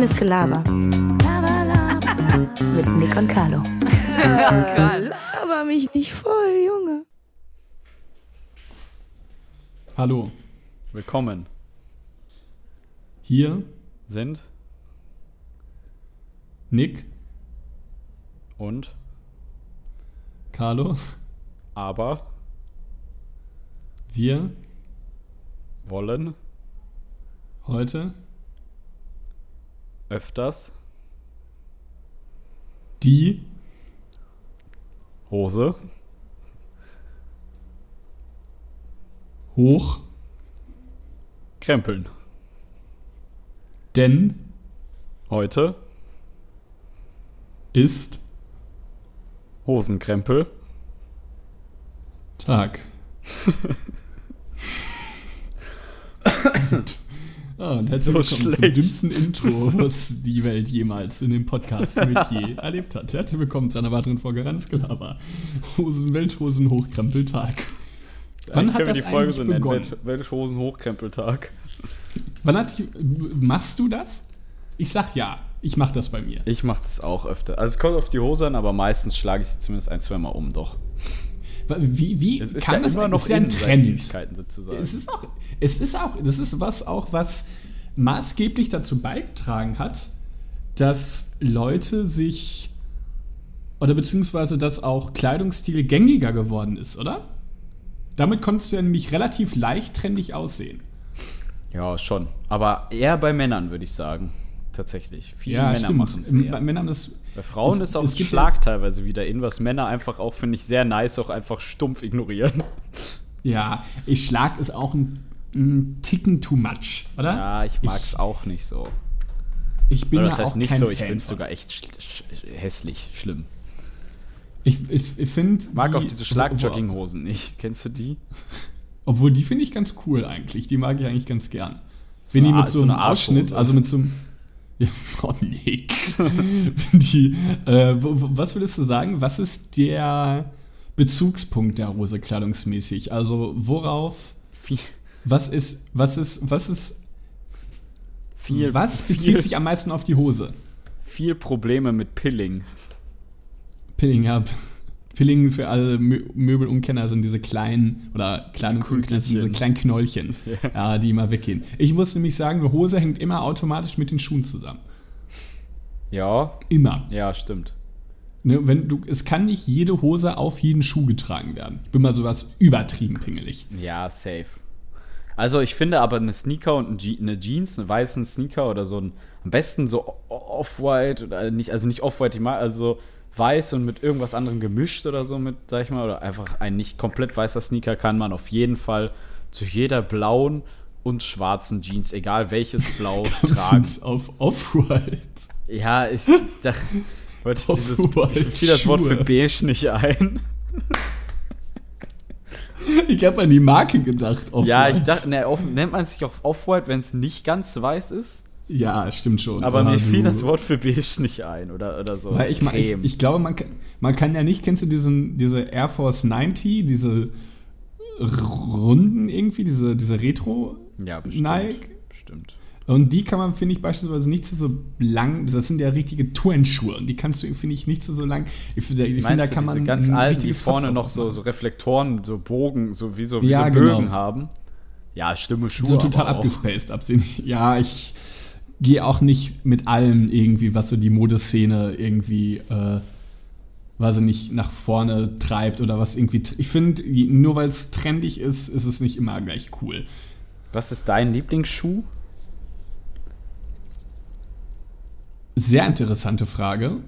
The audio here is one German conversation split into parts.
Reines Gelaber. Mit Nick und Carlo. Laber mich nicht voll, Junge. Hallo, Willkommen hier sind Nick, und Carlo, aber wir wollen heute öfters die Hose hoch, krempeln. denn Heute ist Hosenkrempel. Tag. Ah, und herzlich So willkommen zum schlecht. dümmsten Intro, was die Welt jemals in dem Podcast mit je erlebt hat. Herzlich willkommen zu einer weiteren Folge Reines Gelaber. Hosen, Welthosen, Hochkrempeltag. Wann hat das die Folge eigentlich so nennen? begonnen? Welt- Welthosen Hochkrempeltag. Wann hat die, machst du das? Ich sag ja, ich mach das bei mir. Ich mache das auch öfter. Also es kommt auf die Hose an, aber meistens schlage ich sie zumindest ein, zwei Mal um, doch. Wie, wie Es ist kann ja das immer noch ist ja ein Trend? Sozusagen. Es ist auch, es ist auch, das ist was auch, was maßgeblich dazu beigetragen hat, dass Leute sich oder beziehungsweise dass auch Kleidungsstil gängiger geworden ist, oder? Damit konntest du ja nämlich relativ leicht trendig aussehen. ja, schon. Aber eher bei Männern, würde ich sagen. Tatsächlich. Viele Männer machen es Bei. Männern ist Bei Frauen Es- ist auch es ein Schlag jetzt- teilweise wieder in, was Männer einfach auch, finde ich, sehr nice, auch einfach stumpf ignorieren. ja, ich schlag ist auch ein, ein Ticken too much, oder? Ja, ich mag es auch nicht so. Ich bin Oder da das heißt auch nicht so, ich finde es sogar echt sch sch hässlich, schlimm. Ich, ich, ich finde Mag die- auch diese Schlagjogginghhosen nicht. Kennst du die? Obwohl, die finde ich ganz cool eigentlich. Die mag ich eigentlich ganz gern. Wenn die mit so so einem. Ausschnitt, also mit so einem. Ja, oh Nick. Die, äh, was würdest du sagen? Was ist der Bezugspunkt der Hose kleidungsmäßig? Also, worauf. Was ist. Was ist. Was ist. viel, was bezieht viel, sich am meisten auf die Hose? viel Probleme mit Pilling. Pilling, ja. Pilling für alle Mö Möbelumkenner sind diese kleinen, oder Kleidungsumkenner sind diese kleinen Knollchen, ja, die immer weggehen. Ich muss nämlich sagen, eine Hose hängt immer automatisch mit den Schuhen zusammen. Ja, Immer. ja, stimmt. Ne, wenn du, es kann nicht jede Hose auf jeden Schuh getragen werden. Ich bin mal sowas übertrieben pingelig. Ja, safe. Also ich finde aber eine Sneaker und eine Jeans, einen weißen Sneaker oder so ein, am besten so off-white oder nicht, also nicht off-white, also weiß und mit irgendwas anderem gemischt oder so mit, sag ich mal, oder einfach ein nicht komplett weißer Sneaker kann man auf jeden Fall zu jeder blauen und schwarzen Jeans, egal welches Blau, tragen. Auf Off-White. Ja, ich dachte, wollte ich dieses, ich fiel das Wort für beige nicht ein. Ich habe an die Marke gedacht. Off-White. Ja, ich dachte, ne, off, nennt man sich auch Off-White, wenn es nicht ganz weiß ist? Ja, stimmt schon. Aber mir du- fiel das Wort für beige nicht ein oder, oder so. Weil ich, ich, ich glaube, man kann, man kann ja nicht, kennst du diesen, diese Air Force 90, diese Runden irgendwie, diese, diese Retro ja, bestimmt. Nike? Bestimmt. Und die kann man, finde ich, beispielsweise nicht zu so lang, das sind ja richtige Turnschuhe und die kannst du, finde ich, nicht zu so lang. Ich finde, ich finde da kann man ganz alten, die richtiges Fass vorne noch so, so Reflektoren, so Bogen, so wie so, wie Ja, so Bögen genau. haben? Ja, schlimme Schuhe. so total abgespaced absehen. Ja, ich gehe auch nicht mit allem irgendwie, was so die Modeszene irgendwie, äh, weiß ich nicht, nach vorne treibt oder was irgendwie. Ich finde, nur weil es trendig ist, ist es nicht immer gleich cool. Was ist dein Lieblingsschuh? Sehr interessante Frage.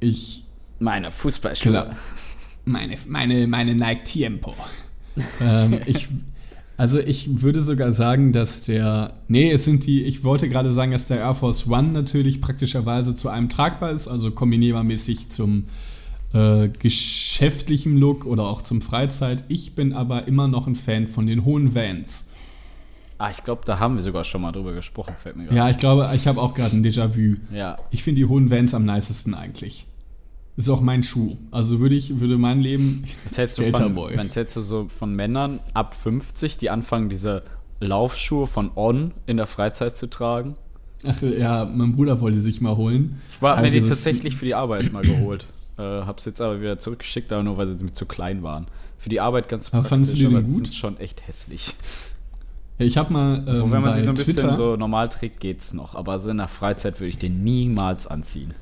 Ich Meine Fußballschuhe. Klar. Meine, meine, meine Nike Tiempo. ähm, ich, also ich würde sogar sagen, dass der. Nee, es sind die. Ich wollte gerade sagen, dass der Air Force One natürlich praktischerweise zu einem tragbar ist, also kombinierbarmäßig zum äh, geschäftlichen Look oder auch zum Freizeit. Ich bin aber immer noch ein Fan von den hohen Vans. Ah, ich glaube, da haben wir sogar schon mal drüber gesprochen, fällt mir gerade. Ja, ich glaube, ich habe auch gerade ein Déjà-vu. Ja. Ich finde die hohen Vans am nicesten eigentlich. Ist auch mein Schuh. Also würde ich, würde mein Leben. Was hältst du von, Skaterboy. was hältst du so von Männern ab 50, die anfangen, diese Laufschuhe von On in der Freizeit zu tragen? Ach ja, mein Bruder wollte sich mal holen. Ich habe mir die Also, das- tatsächlich für die Arbeit mal geholt. Äh, hab's jetzt aber wieder zurückgeschickt, aber nur weil sie mir zu klein waren. Für die Arbeit ganz Aber fandest du die denn gut? sind schon echt hässlich. Ja, ich habe mal Wo, ähm, wenn man bei sie so ein bisschen Twitter, so normal trägt, geht's noch. Aber so in der Freizeit würde ich den niemals anziehen.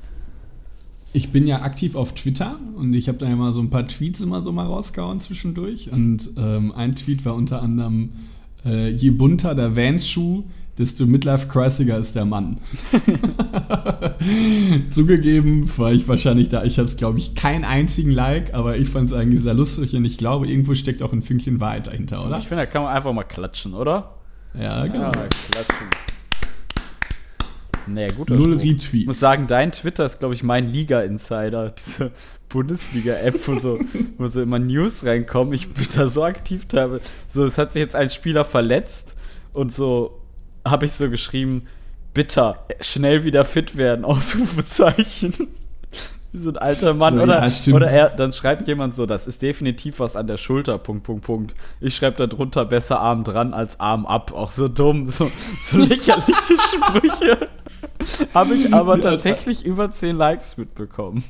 Ich bin ja aktiv auf Twitter und ich habe da mal so ein paar Tweets immer so mal rausgehauen zwischendurch. Und ähm, ein Tweet war unter anderem, äh, je bunter der Vans-Schuh, desto Midlife-Crissiger ist der Mann. Zugegeben war ich wahrscheinlich da, ich hatte es glaube ich keinen einzigen Like, aber ich fand es eigentlich sehr lustig und ich glaube, irgendwo steckt auch ein Fünkchen Wahrheit dahinter, oder? Ich finde, da kann man einfach mal klatschen, oder? Ja, genau. Ja, klatschen. Nee, guter Null Spruch. Ich Retweets. muss sagen, dein Twitter ist, glaube ich, mein Liga-Insider. Diese Bundesliga-App, wo so, wo so immer News reinkommen. Ich bin da so aktiv teilweise. So, es hat sich jetzt ein Spieler verletzt und so habe ich so geschrieben, bitter, schnell wieder fit werden, Ausrufezeichen. Wie so ein alter Mann. So, oder ja, oder er, dann schreibt jemand so, das ist definitiv was an der Schulter, Punkt, Punkt, Punkt. Ich schreibe da drunter, besser Arm dran als Arm ab. Auch so dumm, so, so lächerliche Sprüche. Habe ich aber tatsächlich über 10 Likes mitbekommen.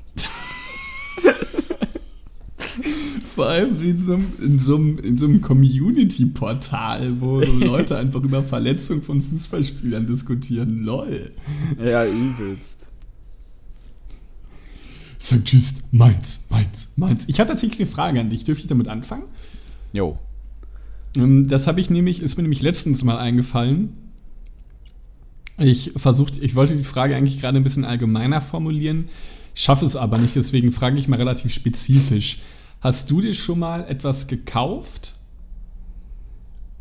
Vor allem in so einem, in so einem, in so einem Community-Portal, wo so Leute einfach über Verletzungen von Fußballspielern diskutieren. Lol. Ja, übelst. Sag tschüss, meins, meins, meins. Ich habe tatsächlich eine Frage an dich. Dürfte ich damit anfangen? Jo. Ähm, Das habe ich nämlich, ist mir nämlich letztens mal eingefallen. Ich versucht, ich wollte die Frage eigentlich gerade ein bisschen allgemeiner formulieren, schaffe es aber nicht, deswegen frage ich mal relativ spezifisch. Hast du dir schon mal etwas gekauft,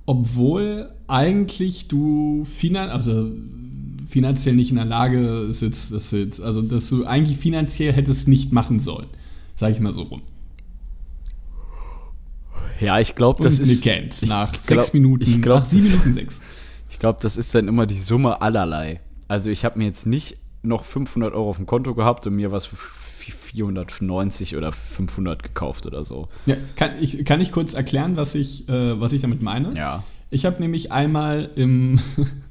obwohl eigentlich du finan also finanziell nicht in der Lage sitzt, das jetzt, also dass du eigentlich finanziell hättest nicht machen sollen, sage ich mal so rum. Ja, ich glaube, das ist. Nick nach ich sechs glaub- Minuten, ich glaub, nach sieben Minuten sechs. Ich glaube, das ist dann immer die Summe allerlei. Also ich habe mir jetzt nicht noch 500 Euro auf dem Konto gehabt und mir was für 490 oder 500 gekauft oder so. Ja, kann, ich, kann ich kurz erklären, was ich, äh, was ich damit meine? Ja. Ich habe nämlich einmal im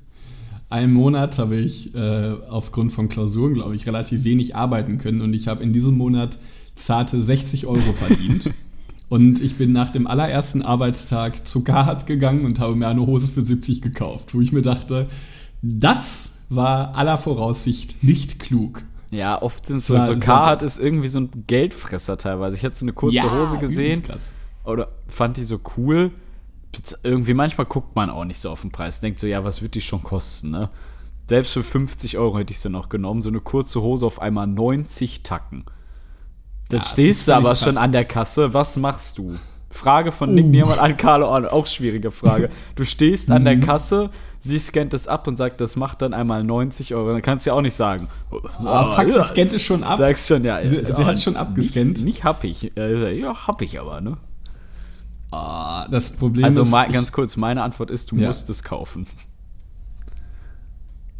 einen Monat habe ich äh, aufgrund von Klausuren, glaube ich, relativ wenig arbeiten können und ich habe in diesem Monat zarte 60 Euro verdient. und ich bin nach dem allerersten Arbeitstag zu Carhartt gegangen und habe mir eine Hose für 70 gekauft, wo ich mir dachte, das war aller Voraussicht nicht klug. Ja, oft sind so, Ja, so sehr Carhartt ist irgendwie so ein Geldfresser teilweise. Ich hatte so eine kurze Hose übelst gesehen Krass. oder fand die so cool. Irgendwie manchmal guckt man auch nicht so auf den Preis. Denkt so, ja, was wird die schon kosten, ne? Selbst für 50 Euro hätte ich sie noch genommen. So eine kurze Hose auf einmal 90 Tacken. Dann Ja, stehst du aber schon an der Kasse. Was machst du? Frage von Nick Niermann an Carlo Arno. Auch schwierige Frage. Du stehst an Mhm. der Kasse, sie scannt es ab und sagt, das macht dann einmal 90 Euro. Dann kannst du ja auch nicht sagen. Ah, fuck, ja. sie scannt es schon ab. Sagst schon, ja. Sie- sie hat schon abgescannt? Nicht, nicht hab ich. Ja, hab ich aber, ne? Ah, das Problem Also ist, ich- ganz kurz, meine Antwort ist, du Ja. musst es kaufen.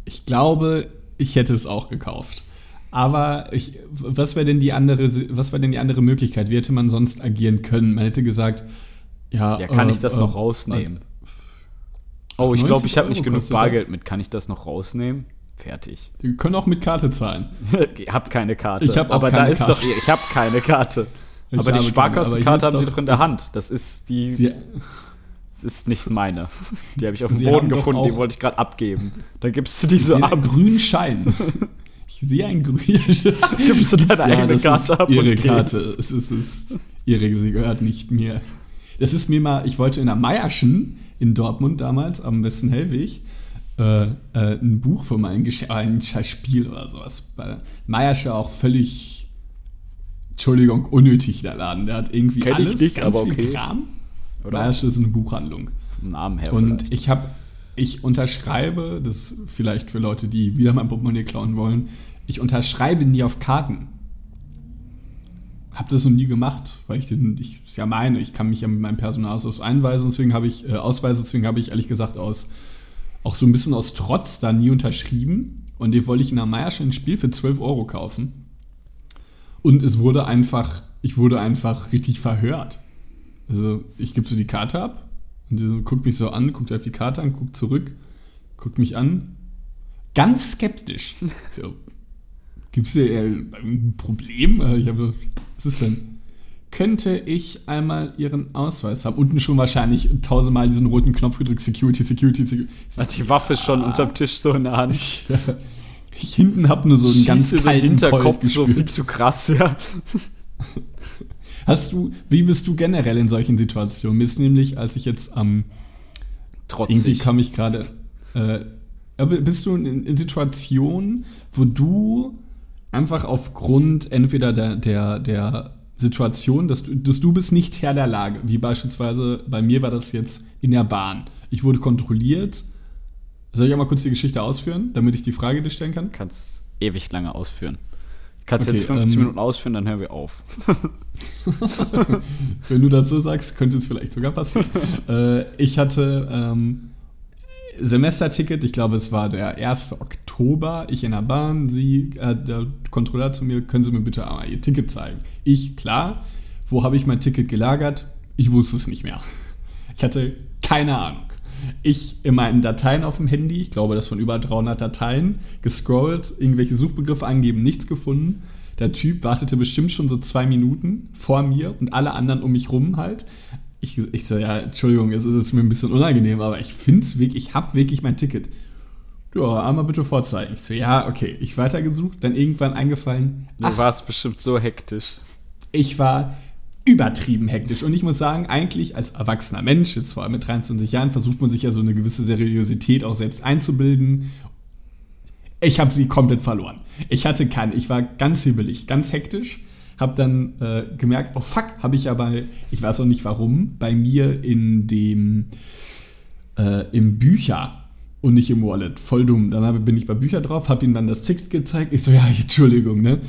Ich glaube, ich hätte es auch gekauft. Aber ich, was wäre denn die andere, was wäre denn die andere Möglichkeit? Wie hätte man sonst agieren können? Man hätte gesagt, ja. Ja, kann äh, ich das äh, noch rausnehmen? Oh, ich 90 glaube, ich habe nicht genug Bargeld das. mit. Kann ich das noch rausnehmen? Fertig. Wir können auch mit Karte zahlen. ich habe keine Karte. Ich hab auch aber da keine ist Karte. doch, ich habe keine Karte. Ich aber die Sparkassenkarte haben sie doch- in der Hand. Das ist die, Sie, das ist nicht meine. Die habe ich auf dem Sie Boden gefunden, die wollte ich gerade abgeben. Dann gibst du diese einen ab. grünen Schein. Ich sehe einen grünen Gibst du deine eigene das Karte ab Ihre Karte. Es ist, ist ihre, sie gehört nicht mir. Das ist mir mal, ich wollte in der Meierschen in Dortmund damals am Westen Hellweg äh, äh, ein Buch von meinem Gesch ein Spiel oder sowas. Meiersche auch völlig, Entschuldigung, unnötig der Laden. Der hat irgendwie Kenn ich alles, nicht, ganz aber viel okay. Kram. Oder? Meiersche ist eine Buchhandlung. Namen her Und vielleicht. ich habe, ich unterschreibe, das vielleicht für Leute, die wieder mein Portemonnaie klauen wollen, ich unterschreibe nie auf Karten. Hab das noch nie gemacht, weil ich den, ich ist ja meine, ich kann mich ja mit meinem Personalausweis einweisen, deswegen habe ich, äh, Ausweise, deswegen habe ich ehrlich gesagt aus, auch so ein bisschen aus Trotz da nie unterschrieben. Und den wollte ich in der Meierschen ein Spiel für 12 Euro kaufen. Und es wurde einfach, ich wurde einfach richtig verhört. Also ich gebe so die Karte ab und sie guckt mich so an, guckt auf die Karte an, guckt zurück, guckt mich an. ganz skeptisch. So, Gibt es hier ein Problem? Äh, Ich habe, was ist denn? Könnte ich einmal Ihren Ausweis haben? Unten schon wahrscheinlich tausendmal diesen roten Knopf gedrückt, Security, Security, Security. Hat die Waffe schon unterm Tisch so in der Hand. Ja. Ich hinten hab nur so einen ganz Schießt den kalten Hinterkopf Colt so viel zu krass, ja. Hast du, wie bist du generell in solchen Situationen? Mir ist nämlich, als ich jetzt am, irgendwie Trotzig. kam ich gerade, äh, bist du in, in Situationen, wo du einfach aufgrund entweder der, der, der Situation, dass du, dass du bist nicht Herr der Lage, wie beispielsweise bei mir war das jetzt in der Bahn. Ich wurde kontrolliert. Soll ich einmal kurz die Geschichte ausführen, damit ich die Frage dir stellen kann? Kannst ewig lange ausführen. Kannst Okay, jetzt 15 ähm, Minuten ausführen, dann hören wir auf. Wenn du das so sagst, könnte es vielleicht sogar passieren. äh, ich hatte ähm, Semesterticket, ich glaube, es war der 1. Oktober. Ich in der Bahn, sie, äh, der Kontrolleur zu mir, können Sie mir bitte einmal Ihr Ticket zeigen? Ich, klar. Wo habe ich mein Ticket gelagert? Ich wusste es nicht mehr. Ich hatte keine Ahnung. Ich in meinen Dateien auf dem Handy, ich glaube, das von über 300 Dateien, gescrollt, irgendwelche Suchbegriffe angeben, nichts gefunden. Der Typ wartete bestimmt schon so zwei Minuten vor mir und alle anderen um mich rum halt. Ich, ich so, ja, Entschuldigung, es ist mir ein bisschen unangenehm, aber ich finde es wirklich, ich habe wirklich mein Ticket. Ja, einmal bitte vorzeigen. Ich so, ja, okay. Ich weitergesucht, dann irgendwann eingefallen, Du warst bestimmt so hektisch. ich war übertrieben hektisch. Und ich muss sagen, eigentlich als erwachsener Mensch, jetzt vor allem mit 23 Jahren, versucht man sich ja so eine gewisse Seriosität auch selbst einzubilden. Ich habe sie komplett verloren. Ich hatte keine, ich war ganz hibbelig, ganz hektisch. Hab dann äh, gemerkt, oh fuck, habe ich ja bei, ich weiß auch nicht warum, bei mir in dem, äh, im Bücher und nicht im Wallet. Voll dumm. Dann bin ich bei Bücher drauf, habe ihm dann das Ticket gezeigt. Ich so, ja, Entschuldigung, ne?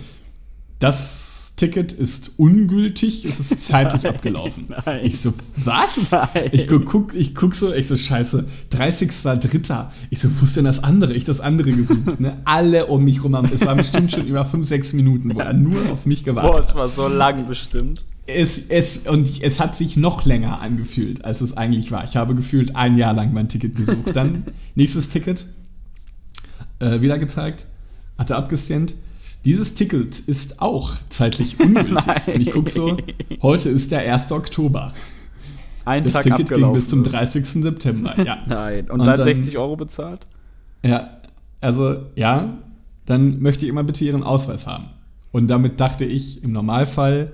Das Ticket ist ungültig, es ist zeitlich abgelaufen. nein. Ich so, was? Nein. Ich guck, guck, ich guck so, ich so, scheiße, 30.03. Ich so, wo ist denn das andere? Ich das andere gesucht. Ne? Alle um mich rum haben, es war bestimmt schon über 5, 6 Minuten, wo er nur auf mich gewartet Boah, hat es war so lang bestimmt. es, es, und es hat sich noch länger angefühlt, als es eigentlich war. Ich habe gefühlt ein Jahr lang mein Ticket gesucht. Dann nächstes Ticket äh, wieder gezeigt, hatte abgescannt. Dieses Ticket ist auch zeitlich ungültig. Und ich gucke so, heute ist der 1. Oktober. Ein Das Tag Ticket ging bis zum 30. September. Ja. Nein. Und, Und dann dann- 60 Euro bezahlt? Ja, also ja, dann möchte ich immer bitte Ihren Ausweis haben. Und damit dachte ich, im Normalfall,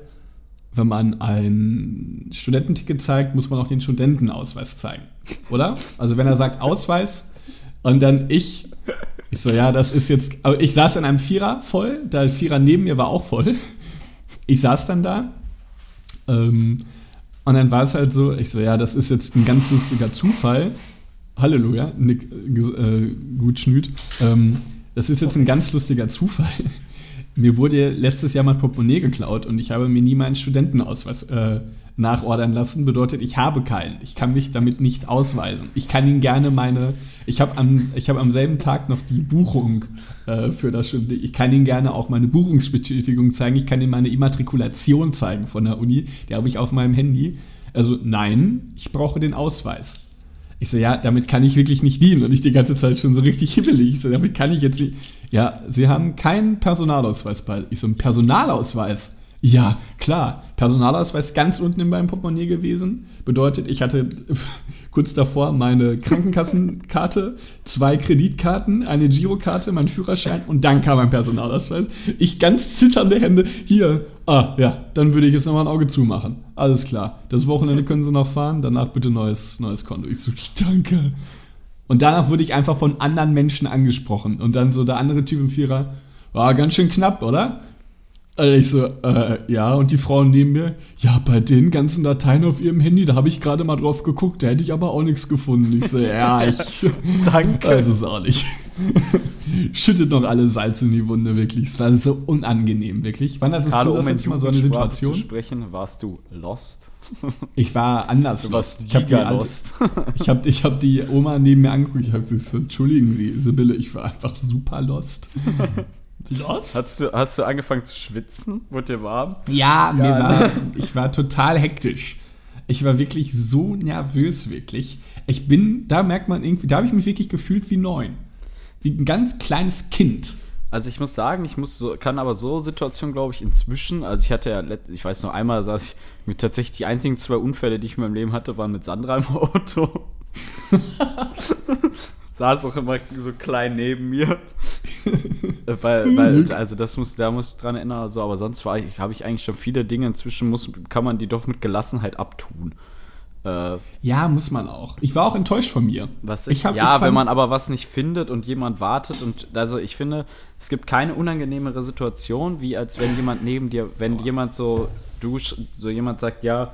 wenn man ein Studententicket zeigt, muss man auch den Studentenausweis zeigen, oder? Also wenn er sagt Ausweis und dann ich, ich so, ja, das ist jetzt, ich saß in einem Vierer voll, der Vierer neben mir war auch voll. Ich saß dann da ähm, und dann war es halt so, ich so, ja, das ist jetzt ein ganz lustiger Zufall. Halleluja, Nick äh, Gutschnüt. Ähm, das ist jetzt ein ganz lustiger Zufall. Mir wurde letztes Jahr mein Portemonnaie geklaut und ich habe mir nie meinen Studentenausweis äh, nachordern lassen. Bedeutet, ich habe keinen. Ich kann mich damit nicht ausweisen. Ich kann Ihnen gerne meine. Ich habe am, hab am selben Tag noch die Buchung äh, für das Stunde. Ich kann Ihnen gerne auch meine Buchungsbestätigung zeigen. Ich kann Ihnen meine Immatrikulation zeigen von der Uni. Die habe ich auf meinem Handy. Also nein, ich brauche den Ausweis. Ich so, ja, damit kann ich wirklich nicht dienen. Und ich die ganze Zeit schon so richtig hibbelig. Ich so, damit kann ich jetzt nicht. Ja, Sie haben keinen Personalausweis bei. Ich so, ein Personalausweis? Ja, klar. Personalausweis ganz unten in meinem Portemonnaie gewesen. Bedeutet, ich hatte kurz davor meine Krankenkassenkarte, zwei Kreditkarten, eine Girokarte, mein Führerschein und dann kam mein Personalausweis. Ich ganz zitternde Hände. Hier, ah, ja, dann würde ich jetzt nochmal ein Auge zumachen. Alles klar. Das Wochenende können Sie noch fahren, danach bitte neues, neues Konto. Ich so, danke. Und danach wurde ich einfach von anderen Menschen angesprochen. Und dann so der andere Typ im Vierer, war ganz schön knapp, oder? Also ich so, äh, ja, und die Frau neben mir, ja, bei den ganzen Dateien auf ihrem Handy, da habe ich gerade mal drauf geguckt, da hätte ich aber auch nichts gefunden. Ich so, ja, ich Danke. weiß es auch nicht. Schüttet noch alle Salz in die Wunde, wirklich. Es war so unangenehm, wirklich. Wann hattest Gerade du das um jetzt mal so eine Jugendsprache zu Situation? sprechen, warst du lost. Ich war anders. Du warst ich habe lost. ich hab, ich hab die Oma neben mir angeguckt. Ich habe gesagt, entschuldigen Sie, Sibylle, ich war einfach super lost. Lost? Hast du, hast du angefangen zu schwitzen? Wurde dir warm? Ja, mir Ja, war, ich war total hektisch. Ich war wirklich so nervös, wirklich. Ich bin, da merkt man irgendwie, da habe ich mich wirklich gefühlt wie neun. wie ein ganz kleines Kind. Also ich muss sagen, ich muss so, kann aber so Situationen, glaube ich, inzwischen, also ich hatte ja, ich weiß noch einmal, saß ich mit tatsächlich die einzigen zwei Unfälle, die ich in meinem Leben hatte, waren mit Sandra im Auto. saß auch immer so klein neben mir. weil, weil, also das muss, da muss ich dran erinnern, also, aber sonst war ich, habe ich eigentlich schon viele Dinge, inzwischen muss, kann man die doch mit Gelassenheit abtun. Äh, ja, muss man auch. Ich war auch enttäuscht von mir. Was ich, ich hab, ja, ich wenn man aber was nicht findet und jemand wartet und also ich finde, es gibt keine unangenehmere Situation, wie als wenn jemand neben dir, wenn Boah. jemand so du so jemand sagt, ja,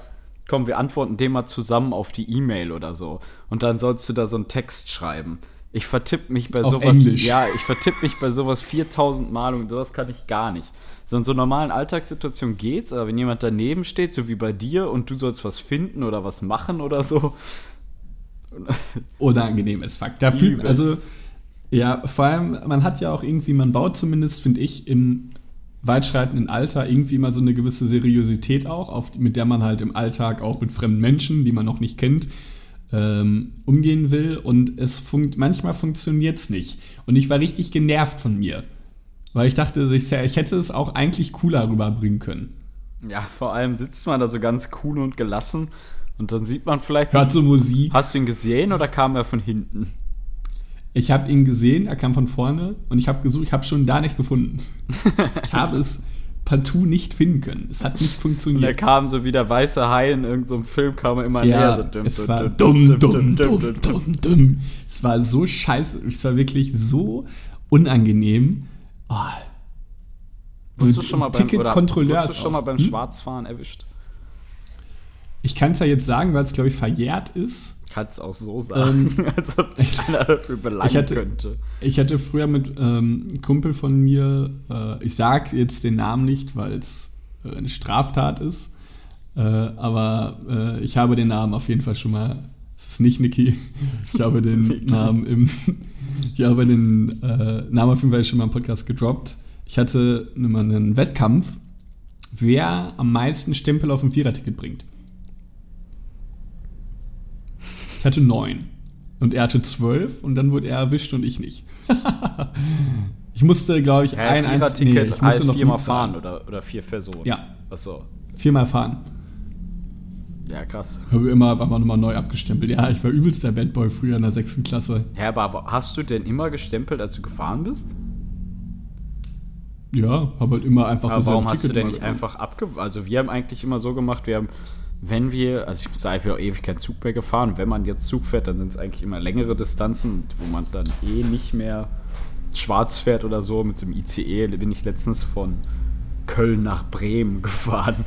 komm, wir antworten dem mal zusammen auf die E-Mail oder so und dann sollst du da so einen Text schreiben. Ich vertipp mich bei auf sowas. Englisch. Ja, ich vertipp mich bei sowas 4000 Mal und sowas kann ich gar nicht. So in so normalen Alltagssituationen geht's, aber wenn jemand daneben steht, so wie bei dir, und du sollst was finden oder was machen oder so. Unangenehmes Fakt. Da fühlt, also, ja, vor allem, man hat ja auch irgendwie, man baut zumindest, finde ich, im weitschreitenden Alter irgendwie mal so eine gewisse Seriosität auch, auf, mit der man halt im Alltag auch mit fremden Menschen, die man noch nicht kennt, ähm, umgehen will. Und es funkt, manchmal funktioniert es nicht. Und ich war richtig genervt von mir. Weil ich dachte, ich, ich hätte es auch eigentlich cooler rüberbringen können. Ja, vor allem sitzt man da so ganz cool und gelassen und dann sieht man vielleicht. Hört so Musik. Hast du ihn gesehen oder kam er von hinten? Ich habe ihn gesehen, er kam von vorne und ich habe gesucht, ich habe schon da nicht gefunden. ich habe es partout nicht finden können. Es hat nicht funktioniert. Und er kam so wie der weiße Hai in irgendeinem Film, kam er immer ja, näher. So dumm, es war dumm, dumm, dumm, dumm, dumm. Es war so scheiße, es war wirklich so unangenehm. Oh. Wurdest du schon mal beim, oder, du schon mal beim hm? Schwarzfahren erwischt? Ich kann es ja jetzt sagen, weil es, glaube ich, verjährt ist. Kannst auch so sagen, ähm, als ob dich einer dafür belangen ich hatte, könnte. Ich hatte früher mit ähm, einem Kumpel von mir, äh, ich sage jetzt den Namen nicht, weil es äh, eine Straftat ist, äh, aber äh, ich habe den Namen auf jeden Fall schon mal, es ist nicht Niki, ich habe den Namen im ich habe den äh, Namen auf jeden Fall schon mal im Podcast gedroppt. Ich hatte einen Wettkampf, wer am meisten Stempel auf ein Viererticket bringt. Ich hatte neun. Und er hatte zwölf und dann wurde er erwischt und ich nicht. ich musste, glaube ich, ja, ein einziges nee, ich musste noch viermal fahren oder, oder vier Personen. Ja. Achso. Viermal fahren. Ja, krass. Habe immer, war man nochmal neu abgestempelt. Ja, ich war übelst der Bad Boy früher in der sechsten Klasse. Ja, aber hast du denn immer gestempelt, als du gefahren bist? Ja, habe halt immer einfach aber warum hast du denn nicht einfach abge... Also wir haben eigentlich immer so gemacht, wir haben, wenn wir, also ich sage, ich bin auch ewig kein Zug mehr gefahren. Wenn man jetzt Zug fährt, dann sind es eigentlich immer längere Distanzen, wo man dann eh nicht mehr schwarz fährt oder so. Mit dem ICE bin ich letztens von Köln nach Bremen gefahren.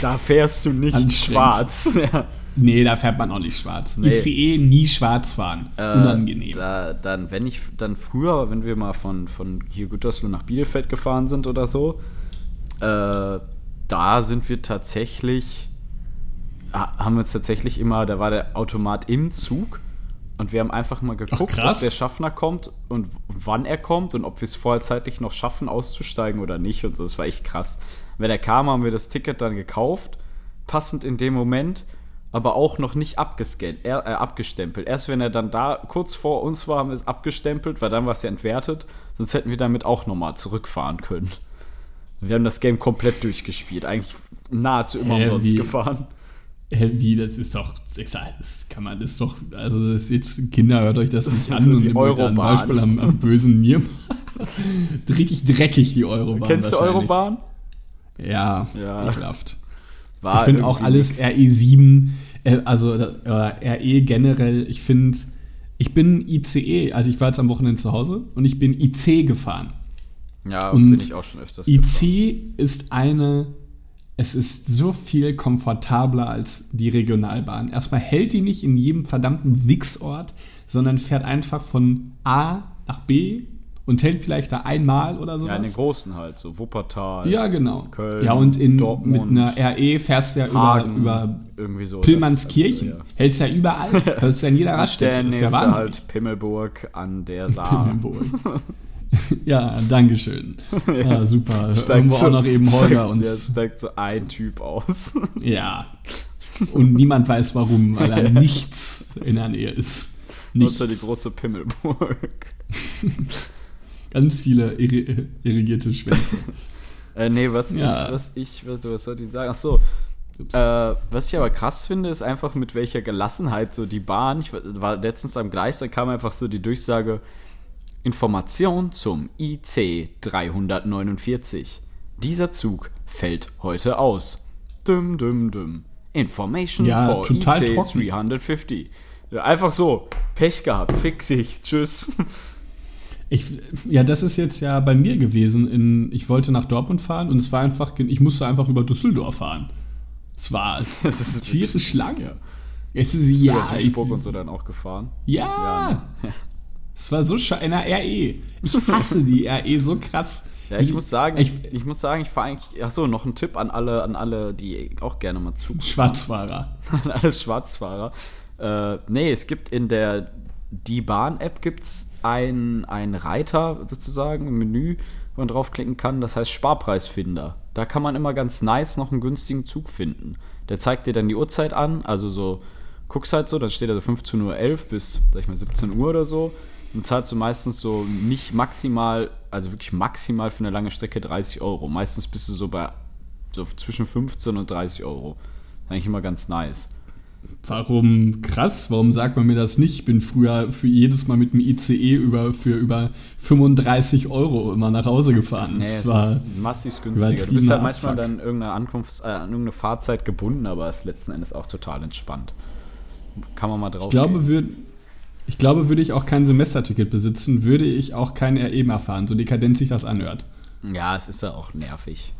Da fährst du nicht schwarz. ja. Nee, da fährt man auch nicht schwarz. Nee. ICE nie schwarz fahren. Äh, Unangenehm. Da, dann, wenn ich, dann früher, wenn wir mal von, von hier Gütersloh nach Bielefeld gefahren sind oder so, äh, da sind wir tatsächlich, haben wir uns tatsächlich immer, da war der Automat im Zug und wir haben einfach mal geguckt, Ach, ob der Schaffner kommt und wann er kommt und ob wir es vorher zeitlich noch schaffen, auszusteigen oder nicht und so. Das war echt krass. Wenn er kam, haben wir das Ticket dann gekauft, passend in dem Moment, aber auch noch nicht abgescannt, er, äh, abgestempelt. Erst wenn er dann da kurz vor uns war, haben wir es abgestempelt, weil dann war es ja entwertet. Sonst hätten wir damit auch nochmal zurückfahren können. Wir haben das Game komplett durchgespielt, eigentlich nahezu immer umsonst gefahren. Hä, wie, das ist doch, das kann man, das ist doch, also das ist jetzt, Kinder, hört euch das nicht an so und nehmt ein Beispiel am, am bösen mir. Richtig dreckig, die Eurobahn. Kennst du Eurobahn? Ja, ja. ekelhaft. War ich finde auch alles RE7, äh, also äh, RE generell, ich finde, ich bin ICE, also ich war jetzt am Wochenende zu Hause und ich bin IC gefahren. Ja, und bin ich auch schon öfters IC gefahren. ist eine, es ist so viel komfortabler als die Regionalbahn. Erstmal hält die nicht in jedem verdammten Wichsort, sondern fährt einfach von A nach B und hält vielleicht da einmal oder so. Ja, in den großen halt, so Wuppertal. Ja, genau. Köln. Ja, und in, Dortmund, mit einer RE fährst du ja Hagen, über, irgendwie so, Pillmannskirchen. Das, das, ja. Hältst ja überall. Hältst ja in jeder Raststätte. Das ist ja Wahnsinn. halt Pimmelburg an der Saar. Pimmelburg. ja, Dankeschön. Ja, super. Steigt Irgendwo so, auch noch eben Holger. Steigt, und ja, steigt so ein Typ aus. ja. Und niemand weiß warum, weil er nichts in der Nähe ist. Nichts. Außer die große Pimmelburg. Ganz viele irri irrigierte Schwänze. Äh, nee, was Ja. ich, was ich, was, was sollte ich sagen? Ach so. Äh, was ich aber krass finde, ist einfach mit welcher Gelassenheit so die Bahn. Ich war letztens am Gleis, da kam einfach so die Durchsage: Information zum IC 349. Dieser Zug fällt heute aus. Düm, düm, düm. Information Ja, for IC trocken. 350. Ja, einfach so. Pech gehabt. Fick dich. Tschüss. Ich, ja, das ist jetzt ja bei mir gewesen. In, ich wollte nach Dortmund fahren und es war einfach, ich musste einfach über Düsseldorf fahren. Es war Das ist tierisch lang. Jetzt ist Bist du ja, ich, Duisburg und so dann auch gefahren? ja. Es war so scheiße. RE. Ich hasse die RE so krass. Ja, ich muss sagen, Ich, ich, ich muss sagen, ich fahre eigentlich. Achso, noch ein Tipp an alle, an alle, die auch gerne mal zu Schwarzfahrer. an alle Schwarzfahrer. Äh, nee, es gibt in der Die Bahn-App gibt's ein, ein Reiter sozusagen, ein Menü, wo man draufklicken kann, das heißt Sparpreisfinder. Da kann man immer ganz nice noch einen günstigen Zug finden. Der zeigt dir dann die Uhrzeit an, also so, guckst halt so, dann steht da so 15.11 Uhr bis, sag ich mal, 17 Uhr oder so. Dann zahlst du meistens so nicht maximal, also wirklich maximal für eine lange Strecke 30 Euro. Meistens bist du so bei so zwischen 15 und 30 Euro. Eigentlich immer ganz nice. Warum krass? Warum sagt man mir das nicht? Ich bin früher für jedes Mal mit dem ICE über, für über 35 Euro immer nach Hause gefahren. Nee, das es war, ist massiv günstiger. Du bist halt manchmal Abfuck. dann irgendeine Ankunfts-, äh, an irgendeine Fahrzeit gebunden, aber ist letzten Endes auch total entspannt. Kann man mal drauf ich glaube, gehen. würd, ich glaube, würde ich auch kein Semesterticket besitzen, würde ich auch kein RE mehr fahren, so dekadent sich das anhört. Ja, es ist ja auch nervig.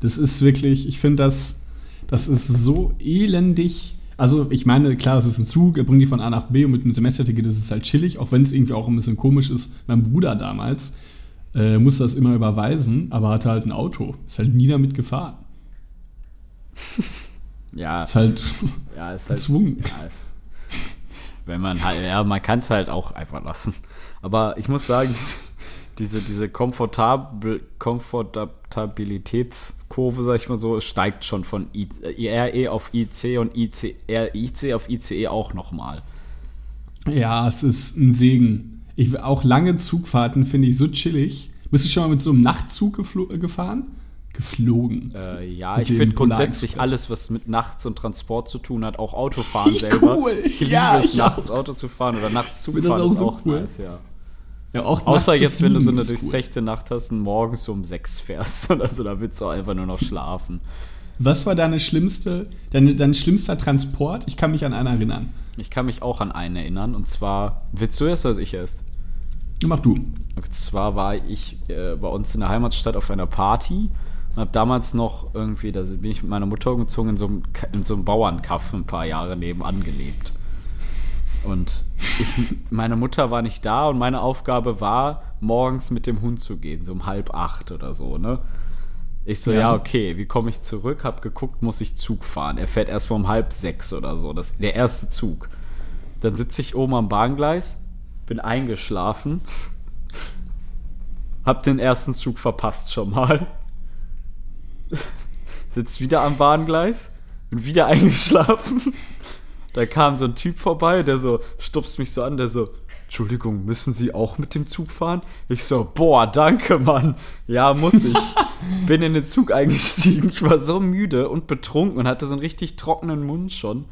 Das ist wirklich, ich finde das, das ist so elendig. Also ich meine, klar, es ist ein Zug, er bringt die von A nach B und mit einem Semesterticket ist es halt chillig, auch wenn es irgendwie auch ein bisschen komisch ist. Mein Bruder damals äh, musste das immer überweisen, aber hatte halt ein Auto. Ist halt nie damit gefahren. Ja, Ist halt ja, ist halt. gezwungen. Ja, ist, wenn man halt, ja, man kann es halt auch einfach lassen. Aber ich muss sagen, diese, diese, komfortabel, Komfortabilitätskurve, sag ich mal so, steigt schon von I, äh, RE auf IC und IC, IC auf ICE auch nochmal. Ja, es ist ein Segen. Ich, auch lange Zugfahrten finde ich so chillig. Bist du schon mal mit so einem Nachtzug gefahren? Geflogen. Äh, ja, Mit ich finde grundsätzlich alles, was mit Nachts und Transport zu tun hat, auch Autofahren selber. cool. Ich liebe Ja, es, ich auch. nachts Auto zu fahren oder nachts Zug finde das fahren, auch ist so auch cool. nice, ja. Ja, auch Außer nachts zu jetzt, wenn du so fliegen eine ist cool. durchzechte Nacht hast und morgens um sechs fährst oder so, da willst du auch einfach nur noch schlafen. Was war deine schlimmste, deine, dein schlimmster Transport? Ich kann mich an einen erinnern. Ich kann mich auch an einen erinnern und zwar, willst du erst oder ich erst? Mach du. Und zwar war ich äh, bei uns in der Heimatstadt auf einer Party und habe damals noch irgendwie, da bin ich mit meiner Mutter umgezogen, in so einem, in so einem Bauernkaff ein paar Jahre nebenan gelebt. Und ich, meine Mutter war nicht da und meine Aufgabe war, morgens mit dem Hund zu gehen, so um halb acht oder so, ne? Ich so, ja, Ja. okay, wie komme ich zurück? Hab geguckt, muss ich Zug fahren. Er fährt erst mal um halb sechs oder so. Das der erste Zug. Dann sitze ich oben am Bahngleis, bin eingeschlafen, hab den ersten Zug verpasst schon mal. Sitz wieder am Bahngleis, bin wieder eingeschlafen. Da kam so ein Typ vorbei, der so stupst mich so an, der so, Entschuldigung, müssen Sie auch mit dem Zug fahren? Ich so, boah, danke, Mann. Ja, muss ich. Bin in den Zug eingestiegen. Ich war so müde und betrunken und hatte so einen richtig trockenen Mund schon.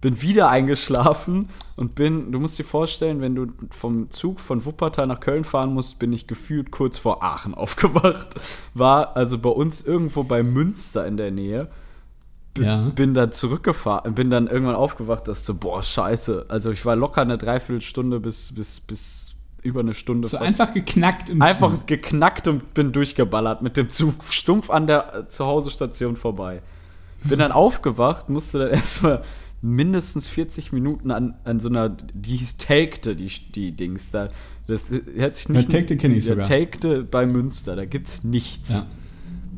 Bin wieder eingeschlafen und bin, du musst dir vorstellen, wenn du vom Zug von Wuppertal nach Köln fahren musst, bin ich gefühlt kurz vor Aachen aufgewacht. War also bei uns irgendwo bei Münster in der Nähe Ja. bin dann zurückgefahren, bin dann irgendwann aufgewacht, dass so, boah, scheiße. Also ich war locker eine Dreiviertelstunde bis, bis, bis über eine Stunde. So einfach geknackt im einfach Zug. geknackt und bin durchgeballert mit dem Zug stumpf an der Zuhause-Station vorbei. Bin dann aufgewacht, musste dann erstmal mindestens 40 Minuten an, an so einer, die hieß Takte, die, die Dings da. Das hat sich nicht. Ja, Takte kenn ich ja, sogar. Takte bei Münster, da gibt's nichts. Ja.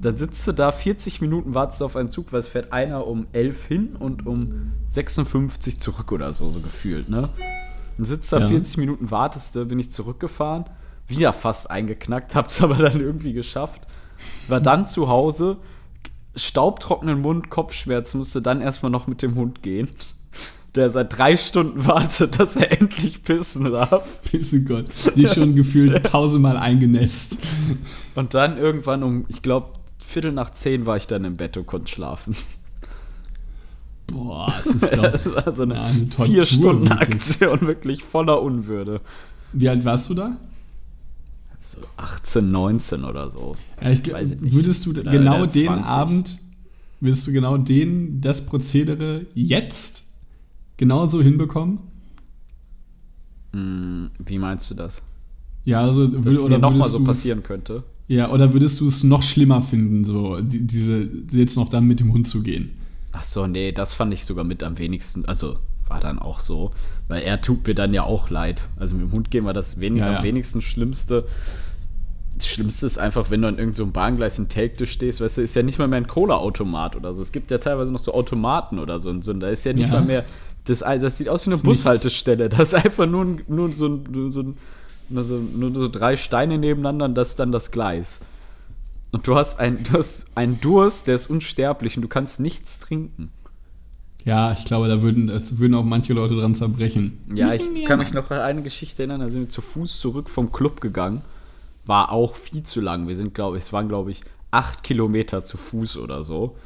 Dann sitzt du da 40 Minuten, wartest auf einen Zug, weil es fährt einer um 11 hin und um 56 zurück oder so, so gefühlt, ne? Dann sitzt da Ja. 40 Minuten, wartest du, bin ich zurückgefahren, wieder fast eingeknackt, hab's aber dann irgendwie geschafft. War dann zu Hause, staubtrockenen Mund, Kopfschmerzen, musste dann erstmal noch mit dem Hund gehen. der seit drei Stunden wartet, dass er endlich pissen darf. Pissen Gott. Die schon gefühlt tausendmal eingenässt. Und dann irgendwann um, ich glaube, Viertel nach zehn war ich dann im Bett und konnte schlafen. Boah, es ist doch Das war so eine, eine Tortur, vier Stunden wirklich. Aktion, wirklich voller Unwürde. Wie alt warst du da? So 18, 19 oder so. Ja, ich, Weiß ich würdest du Oder- genau oder den 20. Abend, würdest du genau den, das Prozedere jetzt genauso hinbekommen? Hm, wie meinst du das? Ja, also Dass es mir nochmal so passieren könnte? Ja, oder würdest du es noch schlimmer finden, so die, diese jetzt noch dann mit dem Hund zu gehen? Ach so, nee, das fand ich sogar mit am wenigsten. Also war dann auch so, weil er tut mir dann ja auch leid. Also mit dem Hund gehen war das wenig, Ja, ja. am wenigsten Schlimmste. Das Schlimmste ist einfach, wenn du an irgendeinem so Bahngleis in Telgte stehst, weißt du, ist ja nicht mal mehr ein Cola-Automat oder so. Es gibt ja teilweise noch so Automaten oder so. Und so. Und da ist ja nicht Ja. mal mehr. Das, das sieht aus wie eine nichts. Bushaltestelle. Das ist einfach nur, nur, so, ein- nur, so, ein- nur, so, nur so drei Steine nebeneinander und das ist dann das Gleis. Und du hast, ein, du hast einen Durst, der ist unsterblich und du kannst nichts trinken. Ja, ich glaube, da würden, es würden auch manche Leute dran zerbrechen. Ja, ich kann mich noch an eine Geschichte erinnern, da sind wir zu Fuß zurück vom Club gegangen. War auch viel zu lang. Wir sind, glaube ich, es waren, glaube ich, acht Kilometer zu Fuß oder so.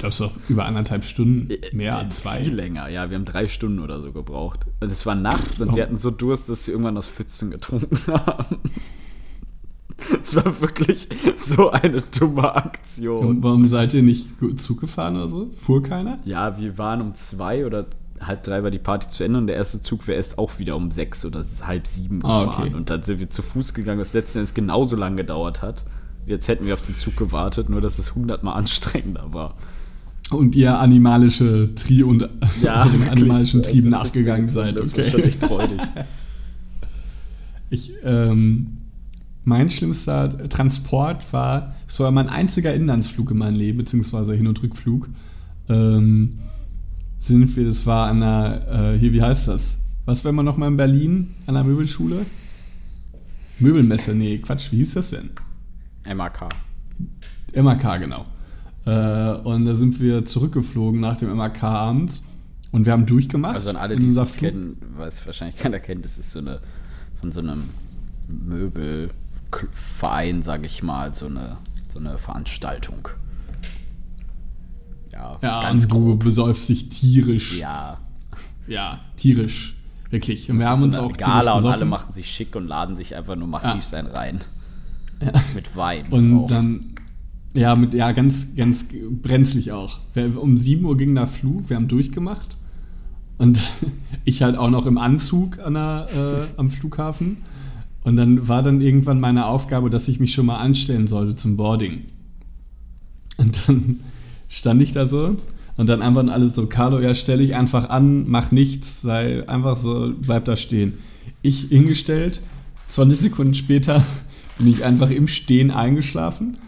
Das ist doch über anderthalb Stunden, mehr Äh, als zwei. Viel länger, ja. Wir haben drei Stunden oder so gebraucht. Und es war nachts und Oh. wir hatten so Durst, dass wir irgendwann aus Pfützen getrunken haben. Es war wirklich so eine dumme Aktion. Und warum seid ihr nicht Zug gefahren oder so? Fuhr keiner? Ja, wir waren um zwei oder halb drei war die Party zu Ende und der erste Zug wäre erst auch wieder um sechs oder halb sieben Ah, gefahren. okay. Und dann sind wir zu Fuß gegangen, was letzten Endes genauso lang gedauert hat. Jetzt hätten wir auf den Zug gewartet, nur dass es hundertmal anstrengender war. Und ihr animalische Tri und den wirklich. animalischen Trieben Also, nachgegangen seid, Das war schon okay. echt freudig. Ich, ähm, mein schlimmster Transport war, es war mein einziger Inlandsflug in meinem Leben, beziehungsweise Hin- und Rückflug. Ähm, sind wir, das war an der, äh, hier, wie heißt das? Was war man nochmal in Berlin an der Möbelschule? Möbelmesse, nee, Quatsch, wie hieß das denn? MAK. MAK, genau. Äh, und da sind wir zurückgeflogen nach dem MAK-Abend und wir haben durchgemacht. Also an alle, die es kennen, was wahrscheinlich keiner kennt, das ist so eine von so einem Möbelverein, sage ich mal, so eine, so eine Veranstaltung. Ja, Ja, ganz und du grob. besäufst dich tierisch. Ja, Ja, tierisch. Wirklich. Und wir Das haben ist uns auch Gala und alle machen sich schick und laden sich einfach nur massiv Ja. sein rein. Mit Wein. Und auch. dann, ja, mit, ja, ganz, ganz brenzlig auch. Wir, um 7 Uhr ging der Flug, wir haben durchgemacht. Und ich halt auch noch im Anzug an der, äh, am Flughafen. Und dann war dann irgendwann meine Aufgabe, dass ich mich schon mal anstellen sollte zum Boarding. Und dann stand ich da so und dann einfach alle so, Carlo, ja, stell dich einfach an, mach nichts, sei einfach so, bleib da stehen. Ich hingestellt, 20 Sekunden später bin ich einfach im Stehen eingeschlafen.